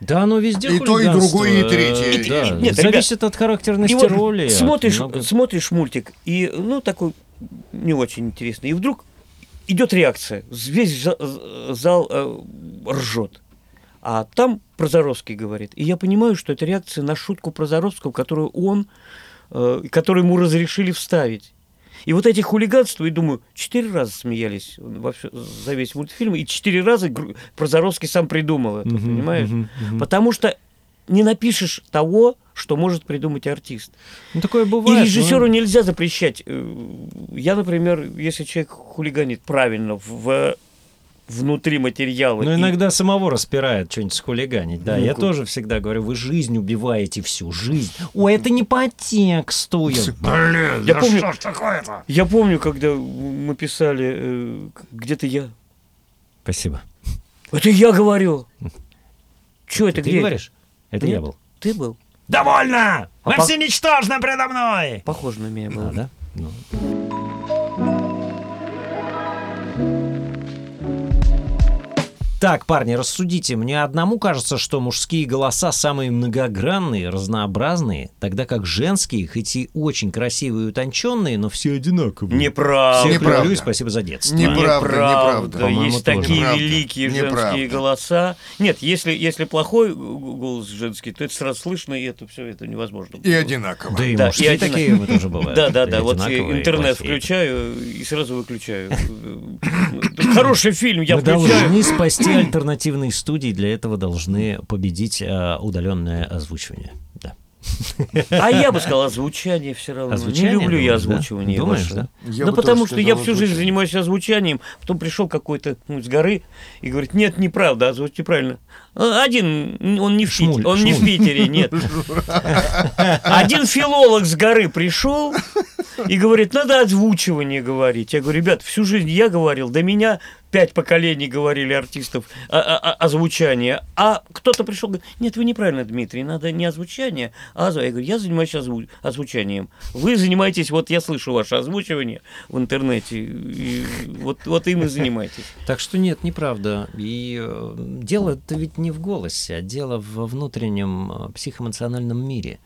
Да, оно везде И то, и другое, и э, третье. Да, И- нет, зависит от характерности вот роли. от смотришь, много- смотришь мультик, и, ну, такой не очень интересный. И вдруг идет реакция. Весь за- зал э, ржет. А там Прозоровский говорит. И я понимаю, что это реакция на шутку Прозоровского, которую он, э, которую ему разрешили вставить. И вот эти хулиганства, и думаю, четыре раза смеялись во всё- за весь мультфильм, и четыре раза Прозоровский сам придумал это, Мгм, понимаешь? мгм, мгм. Потому что не напишешь того, что может придумать артист. Ну, такое И бывает. режиссеру ну, нельзя запрещать. Э, Я, например, если человек хулиганит правильно в внутри материала. Ну, и- иногда самого распирает что-нибудь схулиганить, да. Ну, я как- тоже всегда говорю, вы жизнь убиваете всю, жизнь. Ой, это не по тексту. Я, Блин, Я да помню- что ж такое-то? Я помню, когда мы писали э, где-то я. Спасибо. Это я говорю. Что это Ты где? говоришь? Это Нет. я был. Ты был. Довольно! А Вы по- все ничтожны предо мной! Похоже на меня было. А, да? Ну. Так, парни, рассудите. Мне одному кажется, что мужские голоса самые многогранные, разнообразные, тогда как женские, хоть и очень красивые и утонченные, но все одинаковые. Неправда. Всех Неправда. люблю и спасибо за детство. Неправда. неправда. По-моему, Есть тоже. такие Неправда. великие женские Неправда. голоса. Нет, если, если плохой голос женский, то это сразу слышно, и это все это невозможно. И одинаково. Да и Да, мужские и такие мы тоже бывают. Да, да, да. Вот интернет включаю и сразу выключаю. Хороший фильм, я Мы включаю. должны спасти альтернативные студии, для этого должны победить а, удаленное озвучивание. Да. А я бы сказал озвучание все равно. Озвучание, Не люблю я думаешь, да? озвучивание. Думаешь, ваше. да? Я да бы потому что я всю жизнь занимаюсь озвучанием, потом пришел какой-то ну, с горы и говорит, нет, неправда, озвучьте правильно. А, Один, он не в Шмуль, Питере, он не в шмуль. Питере, нет. Один филолог с горы пришел и говорит, надо озвучивание говорить. Я говорю, ребят, всю жизнь я говорил, до меня пять поколений говорили артистов о- о- о- озвучание. А кто-то пришел, говорит, нет, вы неправильно, Дмитрий, надо не озвучание, а озву-». Я говорю, я занимаюсь озву- озвучанием. Вы занимаетесь, вот я слышу ваше озвучивание в интернете, и вот, вот им и занимайтесь. Так что нет, неправда. И э, дело-то ведь не в голосе, а дело во внутреннем э, психоэмоциональном мире.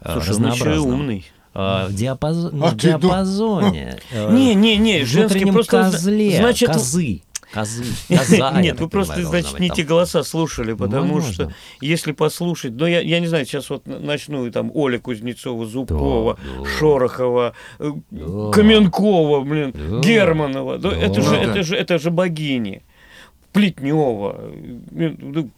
э, Слушай, он еще и разнообразном. умный. Э, в диапазо- ну, А в ты ду- диапазоне. Не, не, не, в женский просто... козле, значит, козы. Козы. Коза, Нет, вы просто, значит, не те голоса слушали, потому Возможно. что если послушать, ну, я, я не знаю, сейчас вот начну, и там, Оля Кузнецова, Зубкова, Да, да. Шорохова, Да. Каменкова, блин, Да. Германова, да, это, же, это, же, это же богини. Плетнева, ну,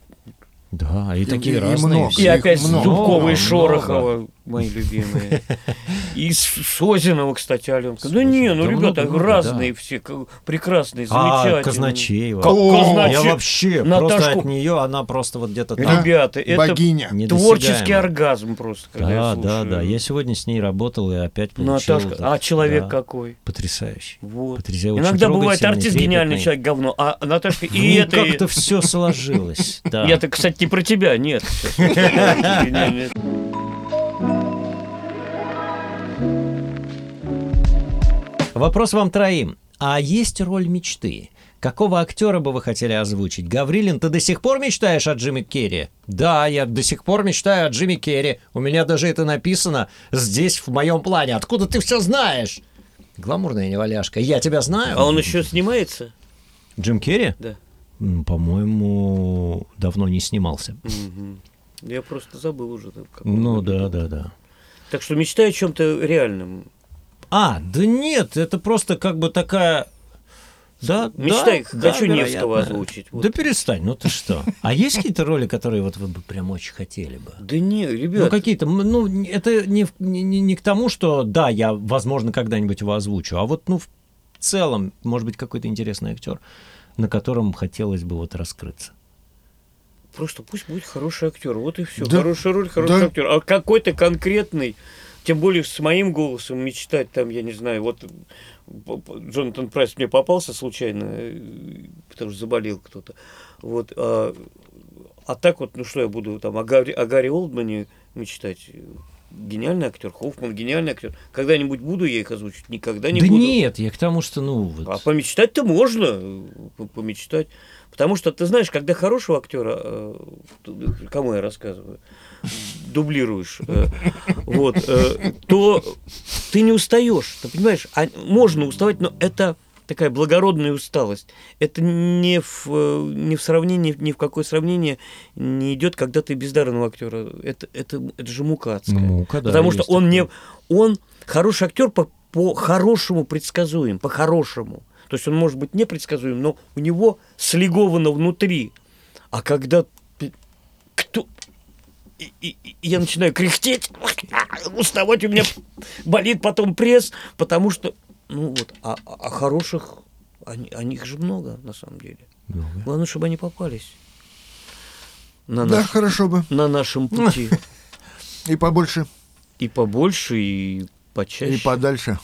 Да, и И- такие и разные. много. и опять много. Зубкова и Много. Шорохова, мои любимые. И С- Созинова, кстати, Аленка. Да не, ну, Да ребята, много, разные да. все, прекрасные, А, замечательные. Казначеева. Как Казначе- Я вообще Наташку- просто от нее, она просто вот где-то там. Ребята, это Богиня. творческий оргазм просто, когда Да, да, да. Я сегодня с ней работал и опять получил. Наташка, так- а человек да, какой? Потрясающий. Вот. Иногда бывает артист гениальный, человек говно, а Наташка и Ну, это... как-то все сложилось. Я-то, кстати, не про тебя, нет. Вопрос вам троим. А есть роль мечты? Какого актера бы вы хотели озвучить? Гаврилин, ты до сих пор мечтаешь о Джимми Керри? Да, я до сих пор мечтаю о Джимми Керри. У меня даже это написано здесь, в моем плане. Откуда ты все знаешь? Гламурная неваляшка. Я тебя знаю. А он еще снимается? Джим Керри? Да. По-моему, давно не снимался. Мгм. Я просто забыл уже. Ну да, да, да. Так что мечтай о чем-то реальном. А, да нет, это просто как бы такая... Да, Мечтай, да, хочу да, Невского вероятно. озвучить. вот. Да перестань, ну ты что? А есть какие-то роли, которые вот вы бы прям очень хотели бы? Да не, Ну, ребят, какие-то, м, ну, это не, не- не к тому, что, да, я, возможно, когда-нибудь его озвучу, а вот, ну, в целом, может быть, какой-то интересный актер, на котором хотелось бы вот раскрыться. просто пусть будет хороший актер. Вот и все. Да. Хорошая роль, хороший Да. актер. А какой-то конкретный, тем более с моим голосом мечтать там, я не знаю, вот Джонатан Прайс мне попался случайно, э, потому что заболел кто-то. Вот, а, а так вот, ну что я буду там о Гарри, о Гарри Олдмане мечтать? Гениальный актер, Хоффман гениальный актер. Когда-нибудь буду я их озвучить? Никогда не да буду. нет, я к тому, что, ну, вот... А помечтать-то можно, э, помечтать. Потому что, ты знаешь, когда хорошего актера, э, кому я рассказываю, дублируешь, э, вот, то ты не устаешь. Ты понимаешь, а можно уставать, но это такая благородная усталость. Это не в, э, не в сравнении, ни в какое сравнение не идет, когда ты бездарного актера. Это, это, это же мука адская. Мука, да, Потому что он такое. не, он хороший актер по, по хорошему предсказуем, по хорошему. То есть он может быть непредсказуем, но у него слеговано внутри. А когда кто и, и- и я начинаю кряхтеть, уставать, у меня болит потом пресс, потому что, ну вот, а, а- а хороших, они, а них же много на самом деле. Много. Главное, чтобы они попались на, Да, наш- хорошо бы. на нашем пути. И побольше, И побольше, и почаще. и подальше.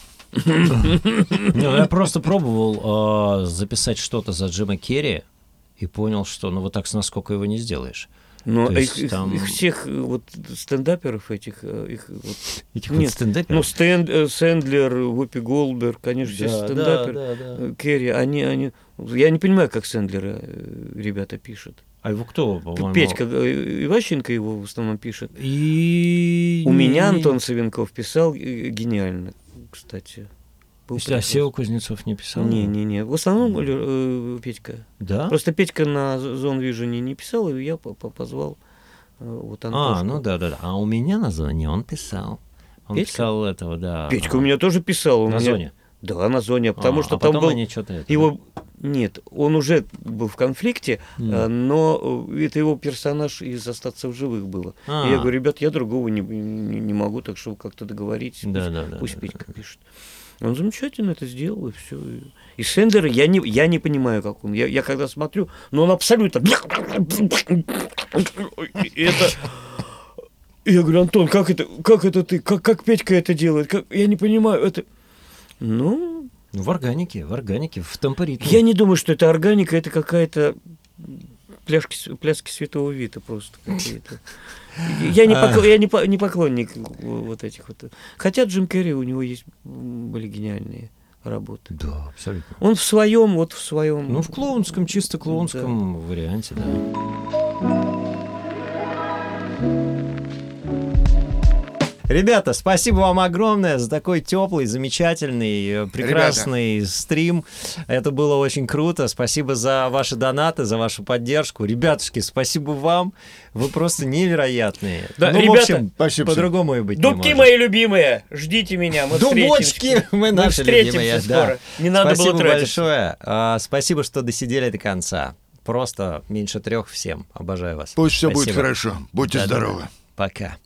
Ну, я просто пробовал э, записать что-то за Джима Керри и понял, что ну вот так с насколько его не сделаешь. Но То их, есть там- их всех э, вот стендаперов этих, э, их вот, Этих Нет, вот стендаперов? ну Стэн- э, Сэндлер, Вупи Голдберг, конечно, все Да, да, стендаперы. да, да. э, Керри, они, они, я не понимаю, как Сэндлера ребята пишут. А его кто, по-моему? Петька Иващенко его в основном пишет. И... У меня Антон Савенков писал гениально, кстати. Был Если а. Сева Кузнецов не писал? Не-не-не. В основном э, Петька. Да? Просто Петька на Зон Вижене не писал, и я по- по- позвал э, вот А, Антошку. ну да, да, да. А у меня на зоне он писал. Он Петька? писал этого, да. Петька у меня тоже писал. у На меня- зоне. Да, на зоне, потому А, что а там потом был... они что-то это, Его... Нет, он уже был в конфликте, э, но э, это его персонаж из «Остаться в живых» было. А. И я говорю, ребят, я другого не, не, не могу, так что как-то договоритесь. Да, пусть, да, да, пусть да, Петька пишет. Он замечательно это сделал, и все. И Сендера я не, я не понимаю, как он. Я, я когда смотрю, но он абсолютно... Это... Я говорю, Антон, как это, как это ты, как, как Петька это делает? Как, я не понимаю, это... Ну, Ну, в органике, в органике, в темпоритме. я не думаю, что это органика, это какая-то пляшки, пляски святого Вита просто какие-то. Я не, А. покл- я не, по- не поклонник вот этих вот. Хотя Джим Керри, у него есть были гениальные работы. Да, абсолютно. Он в своем, вот в своем... Ну, в клоунском, чисто клоунском варианте, да. Ребята, спасибо вам огромное за такой теплый, замечательный, э, прекрасный стрим. Это было очень круто. Спасибо за ваши донаты, за вашу поддержку. Ребятушки, спасибо вам. Вы просто невероятные. Да, ну, в ребята, общем, спасибо, по-другому и быть не Дубки может. мои любимые, ждите меня, мы Дубочки встретимся. мы наши встретимся любимые, скоро. да. Не надо спасибо было тратиться. большое. А, спасибо, что досидели до конца. Просто меньше трех всем. Обожаю вас. Пусть все будет Спасибо. хорошо. Будьте Да-да-да. здоровы. Пока.